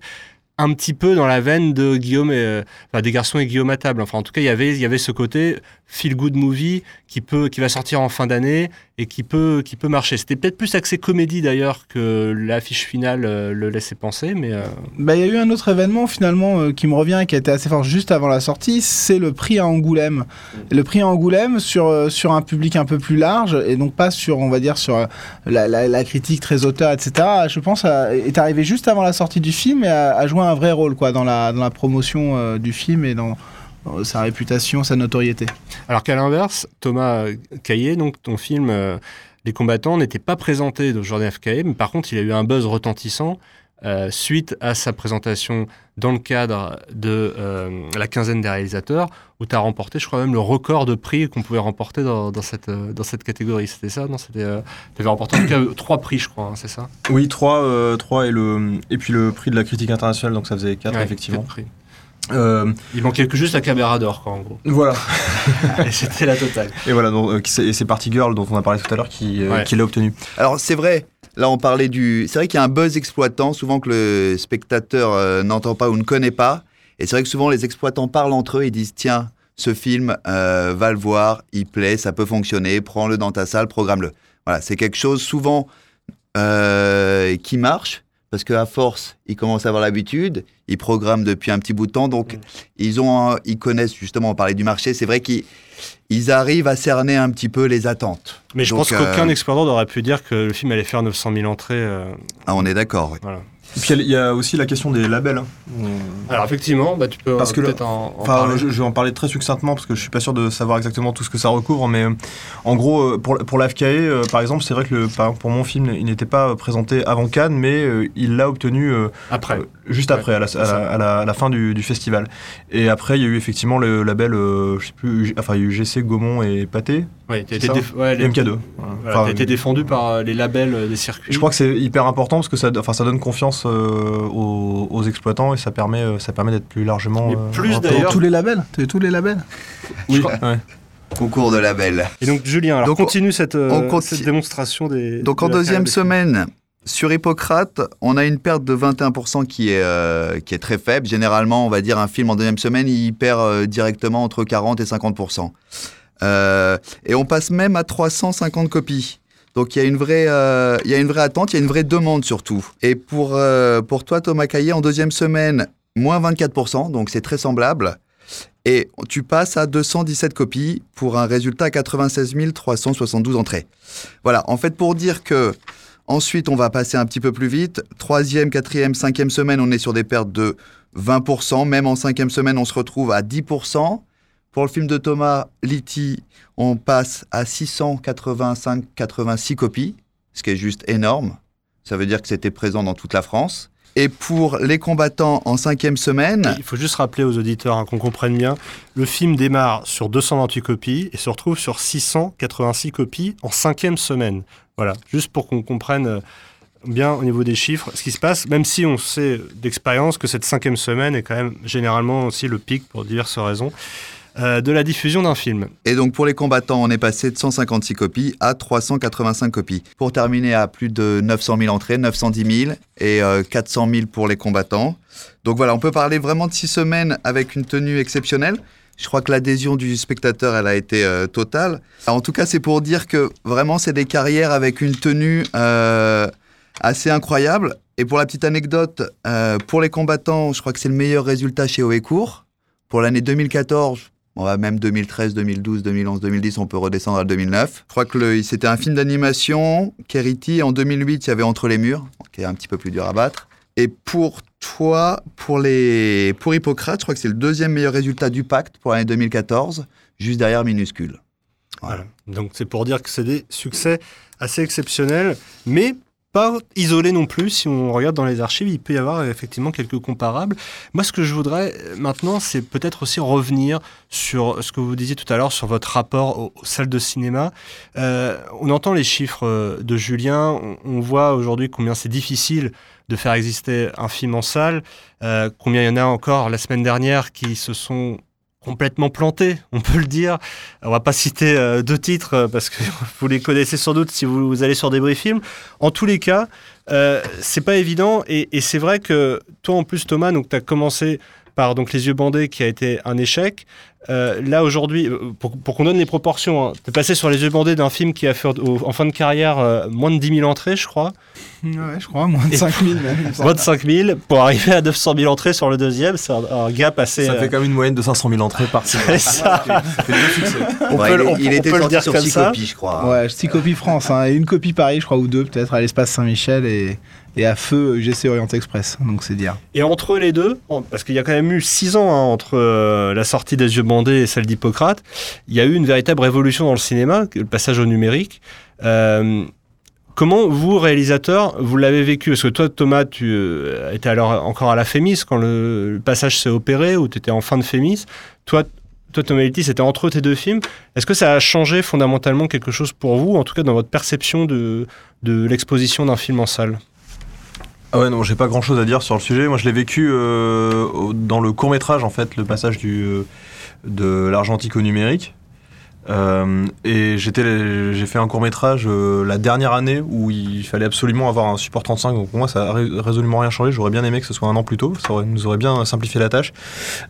un petit peu dans la veine de Guillaume et, des garçons et Guillaume à table. Enfin, en tout cas, il y avait, y avait ce côté feel good movie qui peut, qui va sortir en fin d'année et qui peut, qui peut marcher. C'était peut-être plus axé comédie d'ailleurs que l'affiche finale euh, le laissait penser, mais. Euh, bah, il y a eu un autre événement finalement euh, qui me revient et qui a été assez fort juste avant la sortie, c'est le prix à Angoulême. Le prix à Angoulême sur sur un public un peu plus large et donc pas sur, on va dire, sur la, critique très auteur, etc. Je pense est arrivé juste avant la sortie du film et a, joué un vrai rôle quoi dans la dans la promotion du film et dans sa réputation, sa notoriété. Alors qu'à l'inverse, Thomas Caillé, donc ton film euh, Les combattants n'était pas présenté dans Jordan FKE, mais par contre il a eu un buzz retentissant euh, suite à sa présentation dans le cadre de euh, la quinzaine des réalisateurs, où tu as remporté, je crois même, le record de prix qu'on pouvait remporter dans, cette, dans cette catégorie. C'était ça Non, Tu avais remporté en tout cas trois prix, je crois, hein, c'est ça? Oui, trois, trois et, le, et puis le prix de la critique internationale, donc ça faisait quatre, effectivement. prix. Euh, il manquait que juste la caméra d'or, quoi, en gros. Voilà. et c'était la totale. Et voilà, donc, euh, et c'est Party Girl dont on a parlé tout à l'heure qui, euh, qui l'a obtenu. Alors, c'est vrai, là, on parlait du. C'est vrai qu'il y a un buzz exploitant, souvent que le spectateur n'entend pas ou ne connaît pas. Et c'est vrai que souvent, les exploitants parlent entre eux et disent tiens, ce film, va le voir, il plaît, ça peut fonctionner, prends-le dans ta salle, programme-le. Voilà, c'est quelque chose souvent qui marche parce qu'à force, ils commencent à avoir l'habitude, ils programment depuis un petit bout de temps, donc mm. ils, ont, ils connaissent justement, on parlait du marché, c'est vrai qu'ils arrivent à cerner un petit peu les attentes. Mais je pense qu'aucun euh, exploitant n'aurait pu dire que le film allait faire 900 000 entrées. Euh, ah, on est d'accord, oui. Voilà. Et puis il y a aussi la question des labels. Hein. Alors effectivement, bah, tu peux parce que peut-être en, parler. Je, vais en parler très succinctement parce que je suis pas sûr de savoir exactement tout ce que ça recouvre, mais euh, en gros, euh, pour, pour l'AFKE, euh, par exemple, c'est vrai que le, pour mon film, il n'était pas présenté avant Cannes, mais il l'a obtenu après. Juste après, à, la, à, la, fin du, du, festival. Et après, il y a eu effectivement le label, je sais plus, enfin, il y a eu GC, Gaumont et Pâté. Oui, tu été, MK2. Voilà, été défendu par les labels des circuits. Je crois que c'est hyper important parce que ça, enfin, ça donne confiance euh, aux, exploitants et ça permet, euh, ça permet d'être plus largement. Mais plus d'ailleurs. Tous les labels? Tous les labels? Oui. Concours de labels. Et donc, Julien, alors continue cette, euh, cette démonstration des. Donc, en deuxième semaine, sur Hippocrate, on a une perte de 21% qui est, qui est très faible. Généralement, on va dire un film en deuxième semaine, il perd directement entre 40 et 50%. et on passe même à 350 copies. Donc il y, a une vraie, euh, il y a une vraie attente, il y a une vraie demande surtout. Et pour, euh, pour toi, Thomas Caillé, en deuxième semaine, moins 24%, donc c'est très semblable. Et tu passes à 217 copies pour un résultat à 96 372 entrées. Voilà, en fait, pour dire que ensuite, on va passer un petit peu plus vite. Troisième, quatrième, cinquième semaine, on est sur des pertes de 20%. Même en cinquième semaine, on se retrouve à 10%. Pour le film de Thomas Litti, on passe à 685-86 copies, ce qui est juste énorme. Ça veut dire que c'était présent dans toute la France. Et pour les combattants en cinquième semaine. Il faut juste rappeler aux auditeurs hein, qu'on comprenne bien. Le film démarre sur 228 copies et se retrouve sur 686 copies en cinquième semaine. Voilà, juste pour qu'on comprenne euh, bien au niveau des chiffres ce qui se passe, même si on sait d'expérience que cette cinquième semaine est quand même généralement aussi le pic pour diverses raisons. Euh, de la diffusion d'un film. Et donc pour les combattants, on est passé de 156 copies à 385 copies. Pour terminer à plus de 900 000 entrées, 910 000 et 400 euh, 000 pour les combattants. Donc voilà, on peut parler vraiment de six semaines avec une tenue exceptionnelle. Je crois que l'adhésion du spectateur, elle a été euh, totale. en tout cas, c'est pour dire que vraiment, c'est des carrières avec une tenue assez incroyable. Et pour la petite anecdote, pour les combattants, je crois que c'est le meilleur résultat chez Oecourt. Pour l'année 2014, on va même 2013, 2012, 2011, 2010, on peut redescendre à 2009. Je crois que c'était un film d'animation, Kerity. En 2008, il y avait Entre les murs, qui est un petit peu plus dur à battre. Et pour toi, pour, les, pour Hippocrate, je crois que c'est le deuxième meilleur résultat du pacte pour l'année 2014, juste derrière Minuscule. Voilà. Donc c'est pour dire que c'est des succès assez exceptionnels, mais isolé non plus. Si on regarde dans les archives, il peut y avoir effectivement quelques comparables. Moi, ce que je voudrais euh, maintenant, c'est peut-être aussi revenir sur ce que vous disiez tout à l'heure sur votre rapport aux, salles de cinéma. Euh, on entend les chiffres euh, de Julien. On, voit aujourd'hui combien c'est difficile de faire exister un film en salle. combien il y en a encore la semaine dernière qui se sont complètement planté, on peut le dire. On va pas citer euh, deux titres euh, parce que vous les connaissez sans doute si vous, allez sur des films. En tous les cas, euh, c'est pas évident et, et c'est vrai que toi en plus Thomas, donc tu as commencé par donc Les Yeux Bandés qui a été un échec. Euh, là aujourd'hui, euh, pour, qu'on donne les proportions, hein, es passé sur Les Yeux Bandés d'un film qui a fait en fin de carrière euh, moins de 10 000 entrées, je croix. Ouais, je crois, moins de 5 000 même. moins de 5 000 pour arriver à 900 000 entrées sur le deuxième, c'est un, gap assez. Ça fait quand même une moyenne de 500 000 entrées par film. C'est ça. on peut, il, était on le dire comme ça. Copies, je crois. Ouais, 6 copies France, hein, et une copie Paris, je crois, ou deux peut-être à l'espace Saint-Michel et et à feu UGC Orient Express. Donc c'est dire. Et entre les deux, parce qu'il y a quand même eu six ans hein, entre euh, la sortie des Yeux bandés et celle d'Hippocrate, il y a eu une véritable révolution dans le cinéma, le passage au numérique. Euh, comment vous, réalisateur, vous l'avez vécu? Parce que toi, Thomas, tu euh, étais alors encore à la Fémis quand le, passage s'est opéré, ou tu étais en fin de Fémis. Toi, toi, Thomas c'était entre tes deux films. Est-ce que ça a changé fondamentalement quelque chose pour vous, en tout cas dans votre perception de, de l'exposition d'un film en salle? Ah ouais, non, j'ai pas grand chose à dire sur le sujet. Moi, je l'ai vécu euh, dans le court métrage, en fait, le passage du, de l'argentique au numérique. Euh, et j'ai fait un court métrage la dernière année où il fallait absolument avoir un support 35. Donc pour moi, ça a résolument rien changé. J'aurais bien aimé que ce soit un an plus tôt. Ça nous aurait bien simplifié la tâche.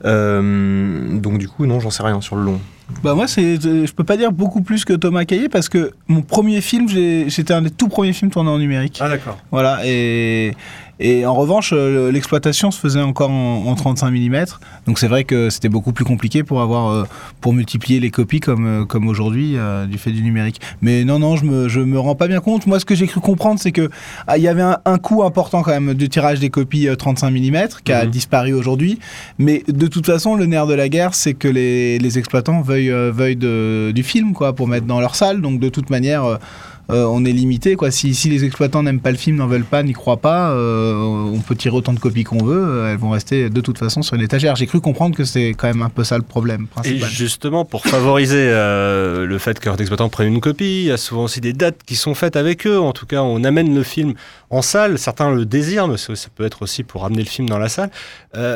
donc du coup, non, j'en sais rien sur le long. Bah moi, c'est, je peux pas dire beaucoup plus que Thomas Caillé parce que mon premier film, c'était un des tout premiers films tournés en numérique. Ah d'accord. Voilà, et, et en revanche, euh, l'exploitation se faisait encore en, 35 mm. Donc c'est vrai que c'était beaucoup plus compliqué pour avoir, euh, pour multiplier les copies comme, euh, comme aujourd'hui du fait du numérique. Mais non, non, je me, je me rends pas bien compte. Moi, ce que j'ai cru comprendre, c'est que ah, il y avait un, coût important quand même du tirage des copies 35 mm qui a mhm. disparu aujourd'hui. Mais de toute façon, le nerf de la guerre, c'est que les, les exploitants veuillent, veuillent de, du film quoi pour mettre dans leur salle. Donc de toute manière on est limité. Quoi. Si, les exploitants n'aiment pas le film, n'en veulent pas, n'y croient pas, euh, on peut tirer autant de copies qu'on veut, euh, elles vont rester de toute façon sur une étagère. J'ai cru comprendre que c'est quand même un peu ça le problème principal. Et justement, pour favoriser le fait qu'un exploitant prenne une copie, il y a souvent aussi des dates qui sont faites avec eux. En tout cas, on amène le film en salle. Certains le désirent, mais ça, peut être aussi pour amener le film dans la salle.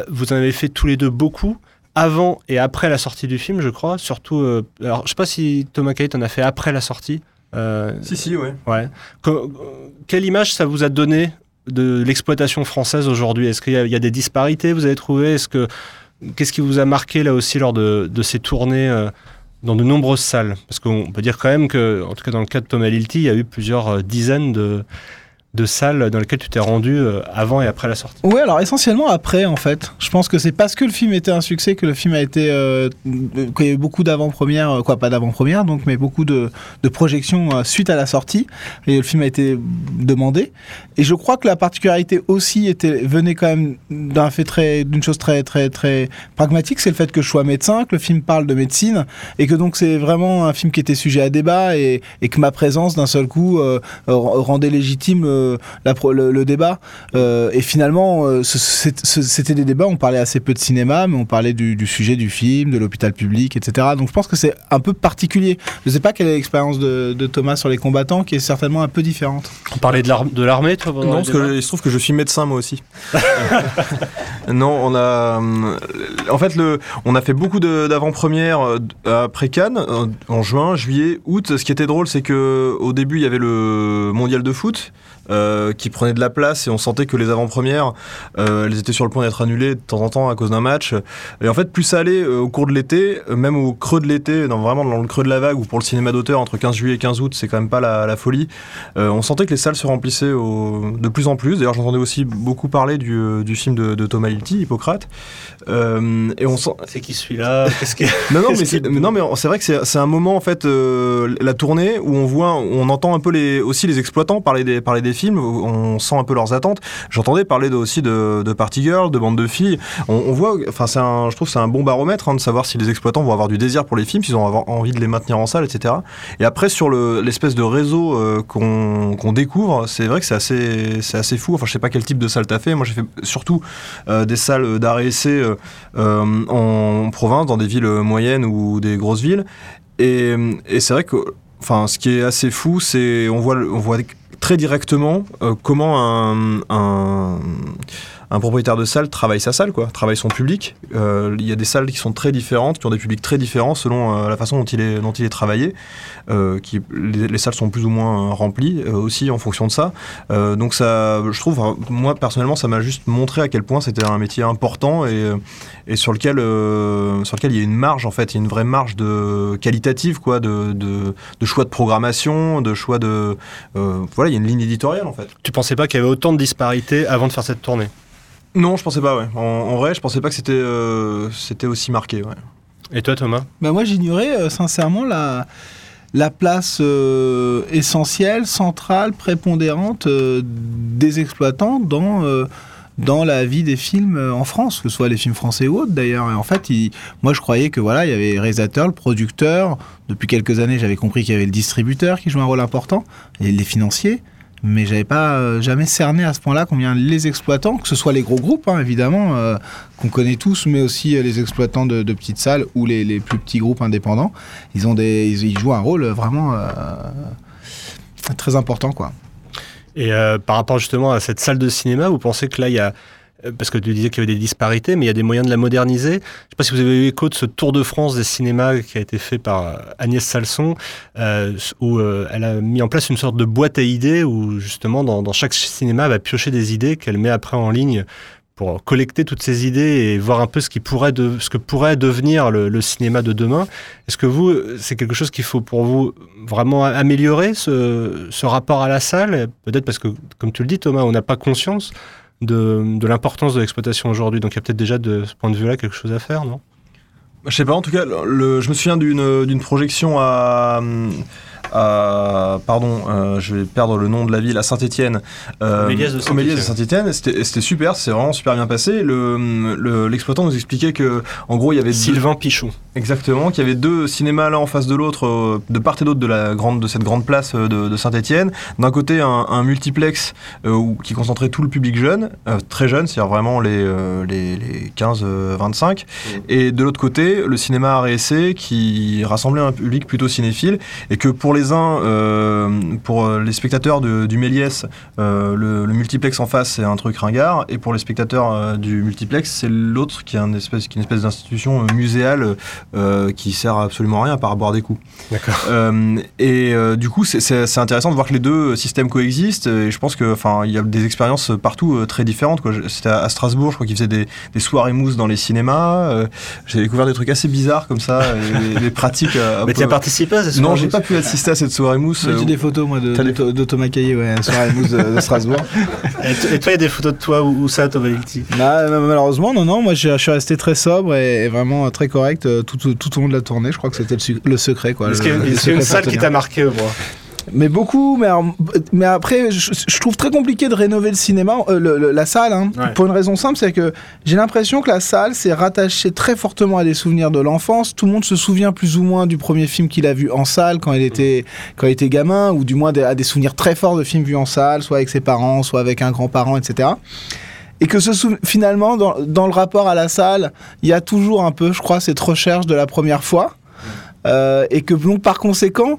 vous en avez fait tous les deux beaucoup avant et après la sortie du film, je crois. Surtout, alors je sais pas si Thomas Kate en a fait après la sortie. Euh, si, si, ouais. ouais. quelle image ça vous a donné de l'exploitation française aujourd'hui? Est-ce qu'il y, a des disparités, vous avez trouvé? Est-ce que Qu'est-ce qui vous a marqué là aussi lors de, ces tournées euh, dans de nombreuses salles? Parce qu'on peut dire quand même que, en tout cas dans le cas de Thomas Lilty, il y a eu plusieurs euh, dizaines de, de salles dans lesquelles tu t'es rendu euh, avant et après la sortie Oui, alors essentiellement après en fait. Je pense que c'est parce que le film était un succès que le film a été. Euh, qu'il y a eu beaucoup d'avant-premières, euh, quoi, pas d'avant-premières, donc, mais beaucoup de, de projections suite à la sortie. Et le film a été demandé. Et je crois que la particularité aussi était, venait quand même d'un fait très, d'une chose très, très, très pragmatique, c'est le fait que je sois médecin, que le film parle de médecine, et que donc c'est vraiment un film qui était sujet à débat, et, et que ma présence d'un seul coup rendait légitime le, le, débat. et finalement, c'était des débats, on parlait assez peu de cinéma, mais on parlait du, sujet du film, de l'hôpital public, etc. Donc je pense que c'est un peu particulier. Je ne sais pas quelle est l'expérience de, Thomas sur les combattants, qui est certainement un peu différente. On parlait de l'armée, toi Non, parce que il se trouve que je suis médecin moi aussi. non, on a, en fait, le, on a fait beaucoup d'avant-premières après Cannes, en juin, juillet, août. Ce qui était drôle, c'est que au début, il y avait le mondial de foot. Euh, qui prenait de la place et on sentait que les avant-premières, euh, elles étaient sur le point d'être annulées de temps en temps à cause d'un match. Et en fait, plus ça allait euh, au cours de l'été, même au creux de l'été, dans, vraiment dans le creux de la vague, ou pour le cinéma d'auteur, entre 15 juillet et 15 août, c'est quand même pas la, folie, on sentait que les salles se remplissaient de plus en plus. D'ailleurs, j'entendais aussi beaucoup parler du, film de, Thomas Hilty, Hippocrate. et on sent... C'est qui celui-là? Non, non, mais c'est, vrai que c'est, un moment, en fait, la tournée, où on voit, on entend un peu les, aussi les exploitants parler des, parler des films, on sent un peu leurs attentes. J'entendais parler aussi de, de, Party Girl, de bande de filles. On, voit, enfin, c'est je trouve que c'est un bon baromètre hein, de savoir si les exploitants vont avoir du désir pour les films, s'ils ont envie de les maintenir en salle, etc. Et après, sur l'espèce de réseau euh, qu'on découvre, c'est vrai que c'est assez, assez fou. Enfin, je sais pas quel type de salle t'as fait. Moi, j'ai fait surtout euh, des salles d'arrêt essai euh, en province, dans des villes moyennes ou des grosses villes. Et, et c'est vrai que enfin, ce qui est assez fou, c'est on voit, on voit très directement euh, comment un, un, un propriétaire de salle travaille sa salle, quoi, travaille son public. Euh, il y a des salles qui sont très différentes, qui ont des publics très différents selon euh, la façon dont il est, dont il est travaillé. Euh, qui, les, salles sont plus ou moins remplies aussi en fonction de ça. donc ça, je trouve, moi personnellement, ça m'a juste montré à quel point c'était un métier important et, sur lequel, sur lequel il y a une marge en fait, il y a une vraie marge de qualitative, quoi, de choix de programmation, de choix de, voilà, il y a une ligne éditoriale en fait. Tu pensais pas qu'il y avait autant de disparités avant de faire cette tournée? Non, je pensais pas, ouais. En, vrai, je pensais pas que c'était euh, c'était aussi marqué, ouais. Et toi, Thomas? Bah Moi, j'ignorais euh, sincèrement la, la place euh, essentielle, centrale, prépondérante des exploitants dans, dans la vie des films en France, que ce soit les films français ou autres d'ailleurs. Et en fait, moi, je croyais que voilà, il y avait le réalisateur, le producteur. Depuis quelques années, j'avais compris qu'il y avait le distributeur qui jouait un rôle important, et les financiers mais j'avais pas euh, jamais cerné à ce point-là combien les exploitants, que ce soit les gros groupes hein, évidemment euh, qu'on connaît tous, mais aussi euh, les exploitants de, petites salles ou les, les, plus petits groupes indépendants, ils ont des, ils, jouent un rôle vraiment très important quoi. Et par rapport justement à cette salle de cinéma, vous pensez que là il y a parce que tu disais qu'il y avait des disparités, mais il y a des moyens de la moderniser. Je ne sais pas si vous avez eu écho de ce tour de France des cinémas qui a été fait par euh, Agnès Salson, euh, où elle a mis en place une sorte de boîte à idées, où justement dans, chaque cinéma, elle va piocher des idées qu'elle met après en ligne pour collecter toutes ces idées et voir un peu ce, qui pourrait ce que pourrait devenir le, cinéma de demain. Est-ce que vous, c'est quelque chose qu'il faut pour vous vraiment améliorer, ce rapport à la salle? Peut-être parce que, comme tu le dis Thomas, on n'a pas conscience de, l'importance de l'exploitation aujourd'hui. Donc il y a peut-être déjà de ce point de vue-là quelque chose à faire, non? Je sais pas, en tout cas, je me souviens d'une projection à pardon, euh, je vais perdre le nom de la ville, à Saint-Étienne. Euh, de Saint-Étienne. C'était super, c'est vraiment super bien passé. L'exploitant le, nous expliquait que, en gros, il y avait Sylvain Pichou. Exactement, qu'il y avait deux cinémas l'un en face de l'autre, euh, de part et d'autre de la grande, de cette grande place euh, de, Saint-Étienne. D'un côté, un, multiplex qui concentrait tout le public jeune, très jeune, c'est-à-dire vraiment les, les, 15-25. Mmh. Et de l'autre côté, le cinéma à qui rassemblait un public plutôt cinéphile et que pour les uns, euh, pour euh, les spectateurs du Méliès, euh, le, multiplex en face, c'est un truc ringard. Et pour les spectateurs du multiplex, c'est l'autre qui est une espèce, qui une espèce d'institution muséale qui sert absolument à rien à part à boire des coups. D'accord. et du coup, c'est intéressant de voir que les deux systèmes coexistent. Et je pense qu'il y a des expériences partout très différentes. C'était à Strasbourg, je crois qu'ils faisaient des, soirées mousse dans les cinémas. j'ai découvert des trucs assez bizarres comme ça, des, pratiques. Mais tu as participé à Non, j'ai pas pu assister à cette soirée mousse. J'ai des photos, moi, de, de, Thomas Caillé, ouais, soirée mousse de, Strasbourg. et, toi, il y a des photos de toi où, ça, Thomas Ilti bah, Malheureusement, non, non, moi, je suis resté très sobre et, vraiment très correct euh, tout, tout, au long de la tournée. Je crois que c'était le, secret, quoi. Est-ce qu'il y a une salle qui t'a marqué, moi Mais beaucoup, mais, mais après, je, trouve très compliqué de rénover le cinéma, euh, la salle, hein, pour une raison simple, c'est que j'ai l'impression que la salle s'est rattachée très fortement à des souvenirs de l'enfance. Tout le monde se souvient plus ou moins du premier film qu'il a vu en salle quand il était, quand il était gamin, ou du moins a des souvenirs très forts de films vus en salle, soit avec ses parents, soit avec un grand-parent, etc et que ce finalement dans, dans, le rapport à la salle il y a toujours un peu je crois cette recherche de la première fois. Euh, et que donc par conséquent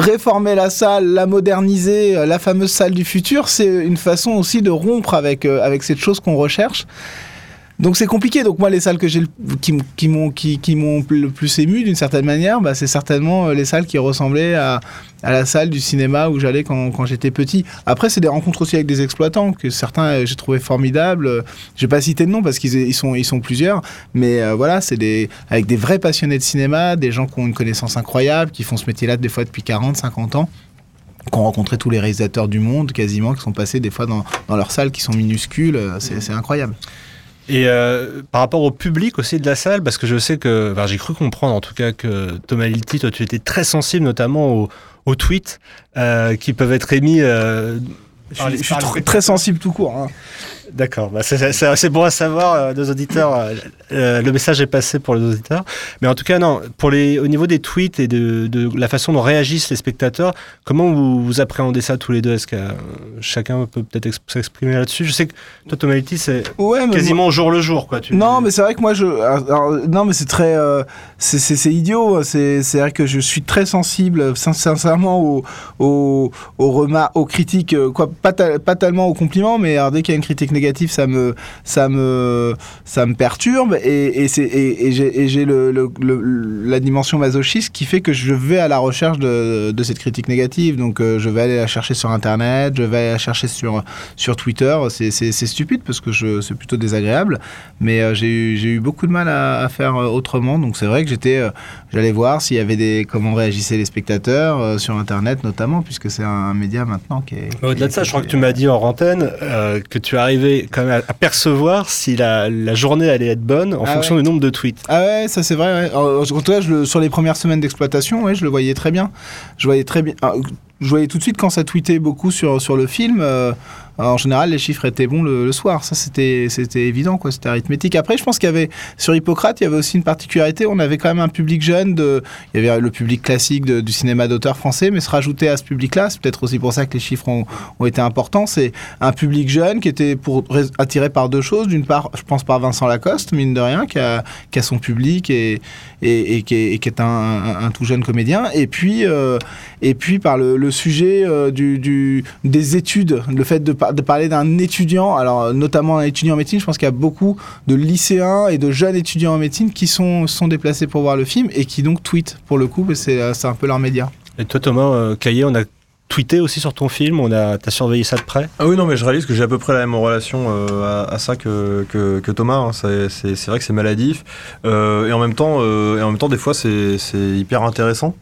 réformer la salle, la moderniser, euh, la fameuse salle du futur, c'est une façon aussi de rompre avec, euh, avec cette chose qu'on recherche. Donc c'est compliqué. Donc moi, les salles que j'ai qui, qui m'ont qui, qui m'ont le plus ému d'une certaine manière, bah, c'est certainement euh, les salles qui ressemblaient à, à la salle du cinéma où j'allais quand, quand j'étais petit. Après, c'est des rencontres aussi avec des exploitants que certains euh, j'ai trouvé formidables. Je vais pas citer de nom parce qu'ils ils sont ils sont plusieurs, mais euh, voilà, c'est des avec des vrais passionnés de cinéma, des gens qui ont une connaissance incroyable, qui font ce métier-là des fois depuis 40, 50 ans qui ont rencontré tous les réalisateurs du monde quasiment, qui sont passés des fois dans, dans leurs salles qui sont minuscules. C'est incroyable. Et euh, par rapport au public aussi de la salle, parce que je sais que, j'ai cru comprendre en tout cas que Thomas Lilti, toi tu étais très sensible notamment aux, tweets euh, qui peuvent être émis. Euh, je, suis très sensible tout court. Hein. D'accord, bah c'est bon à savoir, euh, nos auditeurs. Euh, euh, le message est passé pour les auditeurs. Mais en tout cas, non, pour les, au niveau des tweets et de, de la façon dont réagissent les spectateurs, comment vous, vous appréhendez ça tous les deux? Est-ce que chacun peut peut-être s'exprimer là-dessus? Je sais que toi, Tomality, c'est quasiment au jour le jour. Quoi, Non, mais c'est vrai que moi, je. non, mais c'est très. c'est idiot. C'est vrai que je suis très sensible, sincèrement, aux, aux, aux remarques, aux critiques. Quoi, pas, pas tellement aux compliments, mais dès qu'il y a une critique négative, négatif, ça me, ça me, ça me perturbe et, et, et j'ai le, le, la dimension masochiste qui fait que je vais à la recherche de, de cette critique négative. Donc euh, je vais aller la chercher sur Internet, je vais aller la chercher sur, sur Twitter. C'est stupide parce que c'est plutôt désagréable, mais euh, j'ai eu, eu beaucoup de mal à, faire euh, autrement. Donc c'est vrai que j'étais, j'allais voir s'il y avait des, comment réagissaient les spectateurs sur Internet notamment, puisque c'est un, média maintenant qui est. Au-delà de ça, je crois que tu m'as dit en antenne que tu arrivais quand même à percevoir si la, journée allait être bonne en ah fonction du nombre de tweets. Ah ouais, ça c'est vrai. En, tout cas, je sur les premières semaines d'exploitation, ouais, je le voyais très bien. Je voyais très bien. Ah, je voyais tout de suite quand ça tweetait beaucoup sur, sur le film. Euh, en général, les chiffres étaient bons le, soir. Ça, c'était, évident, quoi. C'était arithmétique. Après, je pense qu'il y avait, sur Hippocrate, il y avait aussi une particularité. On avait quand même un public jeune. Il y avait le public classique du cinéma d'auteur français, mais se rajouter à ce public-là, c'est peut-être aussi pour ça que les chiffres ont, été importants. C'est un public jeune qui était pour, attiré par deux choses. D'une part, je pense par Vincent Lacoste, mine de rien, qui a, son public et, qui est, un, tout jeune comédien. Et puis, euh, et puis par le, sujet euh, des études, le fait de de parler d'un étudiant, alors notamment un étudiant en médecine, je pense qu'il y a beaucoup de lycéens et de jeunes étudiants en médecine qui sont, sont déplacés pour voir le film et qui donc tweetent pour le coup, c'est un peu leur média. Et toi Thomas euh, Caillé, on a tweeté aussi sur ton film, on a, as surveillé ça de près? Ah oui, non, mais je réalise que j'ai à peu près la même relation euh, à, ça que, que, Thomas. Hein. C'est vrai que c'est maladif. Euh, et, en même temps, et en même temps, des fois, c'est hyper intéressant.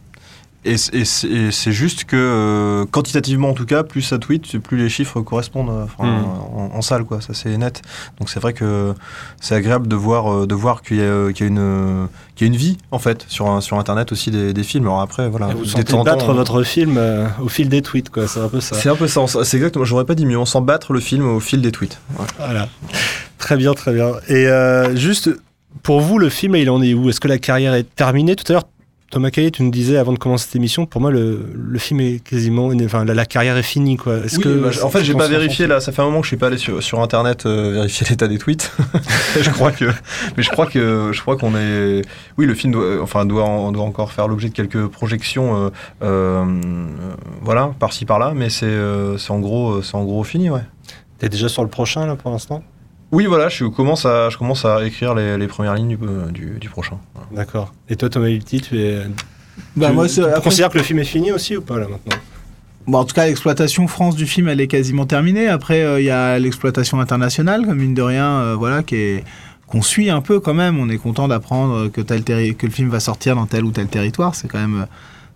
Et, c'est juste que, euh, quantitativement en tout cas, plus ça tweet, plus les chiffres correspondent hmm. en, salle, quoi. Ça, c'est net. Donc, c'est vrai que c'est agréable de voir, euh, de voir qu'il y, y, a une, qu'il y a une vie, en fait, sur, sur Internet aussi des, films. Alors après, voilà. vous sentez battre votre film euh, au fil des tweets, quoi. C'est un peu ça. C'est un peu ça. C'est exactement. J'aurais pas dit mieux. On sent battre le film au fil des tweets. Voilà. Très bien, très bien. Et juste, pour vous, le film, il en est où? Est-ce que la carrière est terminée? Tout à l'heure, Thomas Caillé, tu nous disais avant de commencer cette émission, pour moi, le, le film est quasiment. Enfin, la, carrière est finie, quoi. Est-ce que, bah, en fait, j'ai pas vérifié, là. Ça fait un moment que je suis pas allé sur, sur Internet euh, vérifier l'état des tweets. je crois que. Mais je crois que. Je crois qu'on est. Oui, le film doit, enfin, doit, on doit encore faire l'objet de quelques projections, euh, euh, voilà, par-ci, par-là, mais c'est en, gros, en gros fini, ouais. T'es déjà sur le prochain, là, pour l'instant? Oui, voilà, je commence à, je commence à écrire les, les premières lignes du, du, du prochain. D'accord. Et toi, Thomas Hilti, tu es. Bah, moi, tu considères que le film est fini aussi ou pas là maintenant Bon, en tout cas, l'exploitation France du film, elle est quasiment terminée. Après, euh, il y a l'exploitation internationale, comme mine de rien, euh, voilà, qui est qu'on suit un peu quand même. On est content d'apprendre que, tel que le film va sortir dans tel ou tel territoire. C'est quand même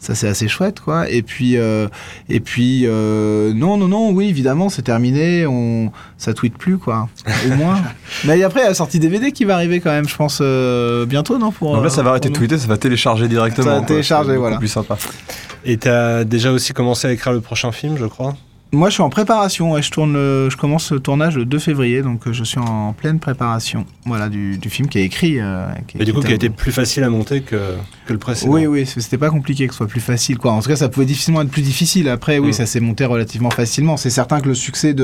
ça c'est assez chouette quoi. Et puis euh, et puis euh, non non non oui évidemment c'est terminé on ça tweet plus quoi. Au moins. Mais après il y a la sortie DVD qui va arriver quand même je pense euh, bientôt non pour donc là ça va arrêter de tweeter ça va télécharger directement ça va télécharger voilà. plus sympa. Et tu as déjà aussi commencé à écrire le prochain film, je crois? Moi, je suis en préparation. je tourne, je commence le tournage le 2 février, donc euh, je suis en pleine préparation. Voilà, du, film qui est écrit. Euh, qui, du coup, qui a été plus facile à monter que, que le précédent. Oui, oui, c'était pas compliqué que ce soit plus facile, quoi. En tout cas, ça pouvait difficilement être plus difficile. Après, oui, mm. ça s'est monté relativement facilement. C'est certain que le succès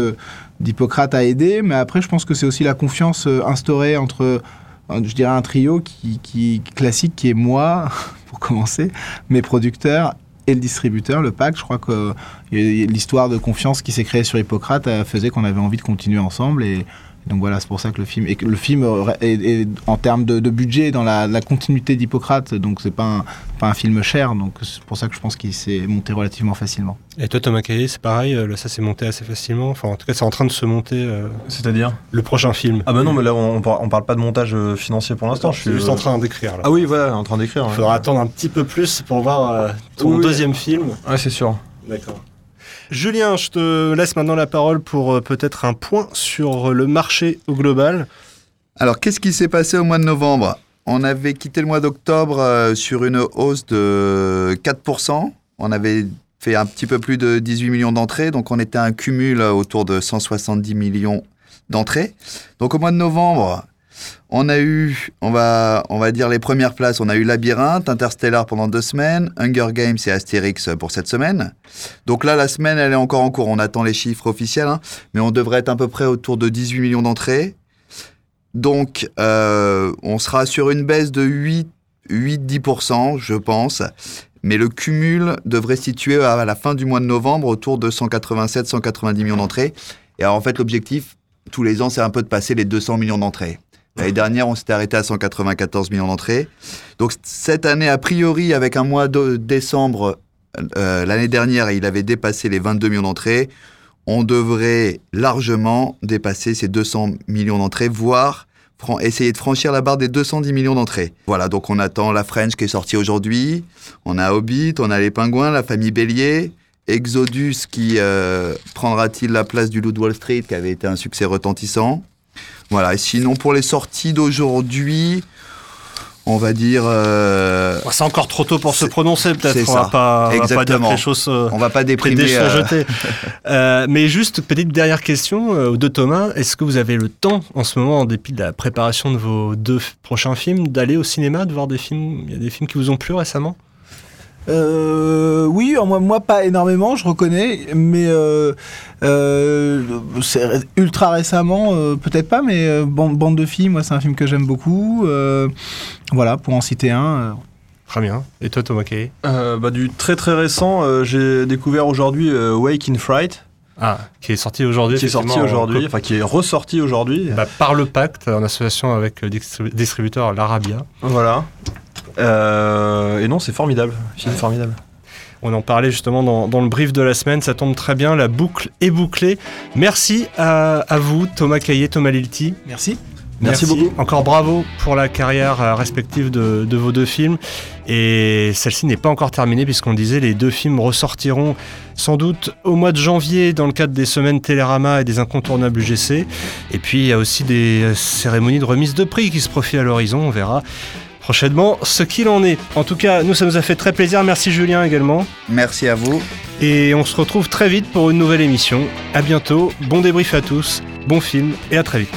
d'Hippocrate a aidé, mais après, je pense que c'est aussi la confiance euh, instaurée entre, je dirais, un trio qui, qui classique, qui est moi, pour commencer, mes producteurs le distributeur, le pack. Je crois que l'histoire de confiance qui s'est créée sur Hippocrate euh, faisait qu'on avait envie de continuer ensemble et donc voilà, c'est pour ça que le film et que le film est, en termes de, budget dans la, continuité d'Hippocrate, donc c'est pas un, pas un film cher, donc c'est pour ça que je pense qu'il s'est monté relativement facilement. Et toi Thomas Caillé, c'est pareil, euh, ça s'est monté assez facilement. Enfin en tout cas, c'est en train de se monter. Euh, C'est-à-dire? le prochain film. Ah bah non, mais là on, on parle pas de montage euh, financier pour l'instant. Je suis juste en train d'écrire. Ah oui, voilà, en train d'écrire. Il faudra attendre un petit peu plus pour voir ton deuxième film. Ouais, c'est sûr. D'accord. Julien, je te laisse maintenant la parole pour euh, peut-être un point sur le marché global. Alors, qu'est-ce qui s'est passé au mois de novembre? On avait quitté le mois d'octobre euh, sur une hausse de 4%. On avait fait un petit peu plus de 18 millions d'entrées, donc on était un cumul autour de 170 millions d'entrées. Donc au mois de novembre, on a eu, on va, on va dire les premières places. On a eu Labyrinthe, Interstellar pendant deux semaines, Hunger Games et Astérix pour cette semaine. Donc là, la semaine, elle est encore en cours. On attend les chiffres officiels, hein. mais on devrait être à peu près autour de 18 millions d'entrées. Donc, euh, on sera sur une baisse de 8, 8-10%, je pense. Mais le cumul devrait situer à la fin du mois de novembre autour de 187-190 millions d'entrées. Et alors, en fait, l'objectif, tous les ans, c'est un peu de passer les 200 millions d'entrées. L'année dernière, on s'était arrêté à 194 millions d'entrées. Donc cette année, a priori, avec un mois de décembre, euh, l'année dernière, il avait dépassé les 22 millions d'entrées. On devrait largement dépasser ces 200 millions d'entrées, voire essayer de franchir la barre des 210 millions d'entrées. Voilà, donc on attend la French qui est sortie aujourd'hui. On a Hobbit, on a les Pingouins, la famille Bélier. Exodus qui euh, prendra-t-il la place du Loup de Wall Street qui avait été un succès retentissant? Voilà, et sinon pour les sorties d'aujourd'hui, on va dire. Euh, c'est encore trop tôt pour se prononcer, peut-être. On, va pas, on va pas dire les choses. on va pas déprimer. Euh... euh, mais juste petite dernière question euh, de Thomas. Est-ce que vous avez le temps, en ce moment, en dépit de la préparation de vos deux prochains films, d'aller au cinéma, de voir des films? Il y a des films qui vous ont plu récemment? Euh, oui, moi, moi pas énormément, je reconnais, mais euh, euh, c'est ultra récemment, peut-être pas, mais bande, de filles, moi c'est un film que j'aime beaucoup. voilà, pour en citer un. Très bien. Et toi, Thomas Kay bah, Du très très récent, j'ai découvert aujourd'hui Wake in Fright. Ah, qui est sorti aujourd'hui. Qui est sorti aujourd'hui, enfin qui est ressorti aujourd'hui. Bah, par le pacte, en association avec le distributeur L'Arabia. Voilà. Euh, et non, c'est formidable. Film formidable. On en parlait justement dans, le brief de la semaine, ça tombe très bien, la boucle est bouclée. Merci à, vous, Thomas Caillé, Thomas Lilti. Merci. Merci. beaucoup. Encore bravo pour la carrière euh, respective de, vos deux films. Et celle-ci n'est pas encore terminée puisqu'on disait les deux films ressortiront sans doute au mois de janvier dans le cadre des semaines Télérama et des incontournables UGC. Et puis il y a aussi des cérémonies de remise de prix qui se profilent à l'horizon, on verra prochainement ce qu'il en est. En tout cas, nous, ça nous a fait très plaisir. Merci Julien également. Merci à vous. Et on se retrouve très vite pour une nouvelle émission. À bientôt. Bon débrief à tous. Bon film et à très vite.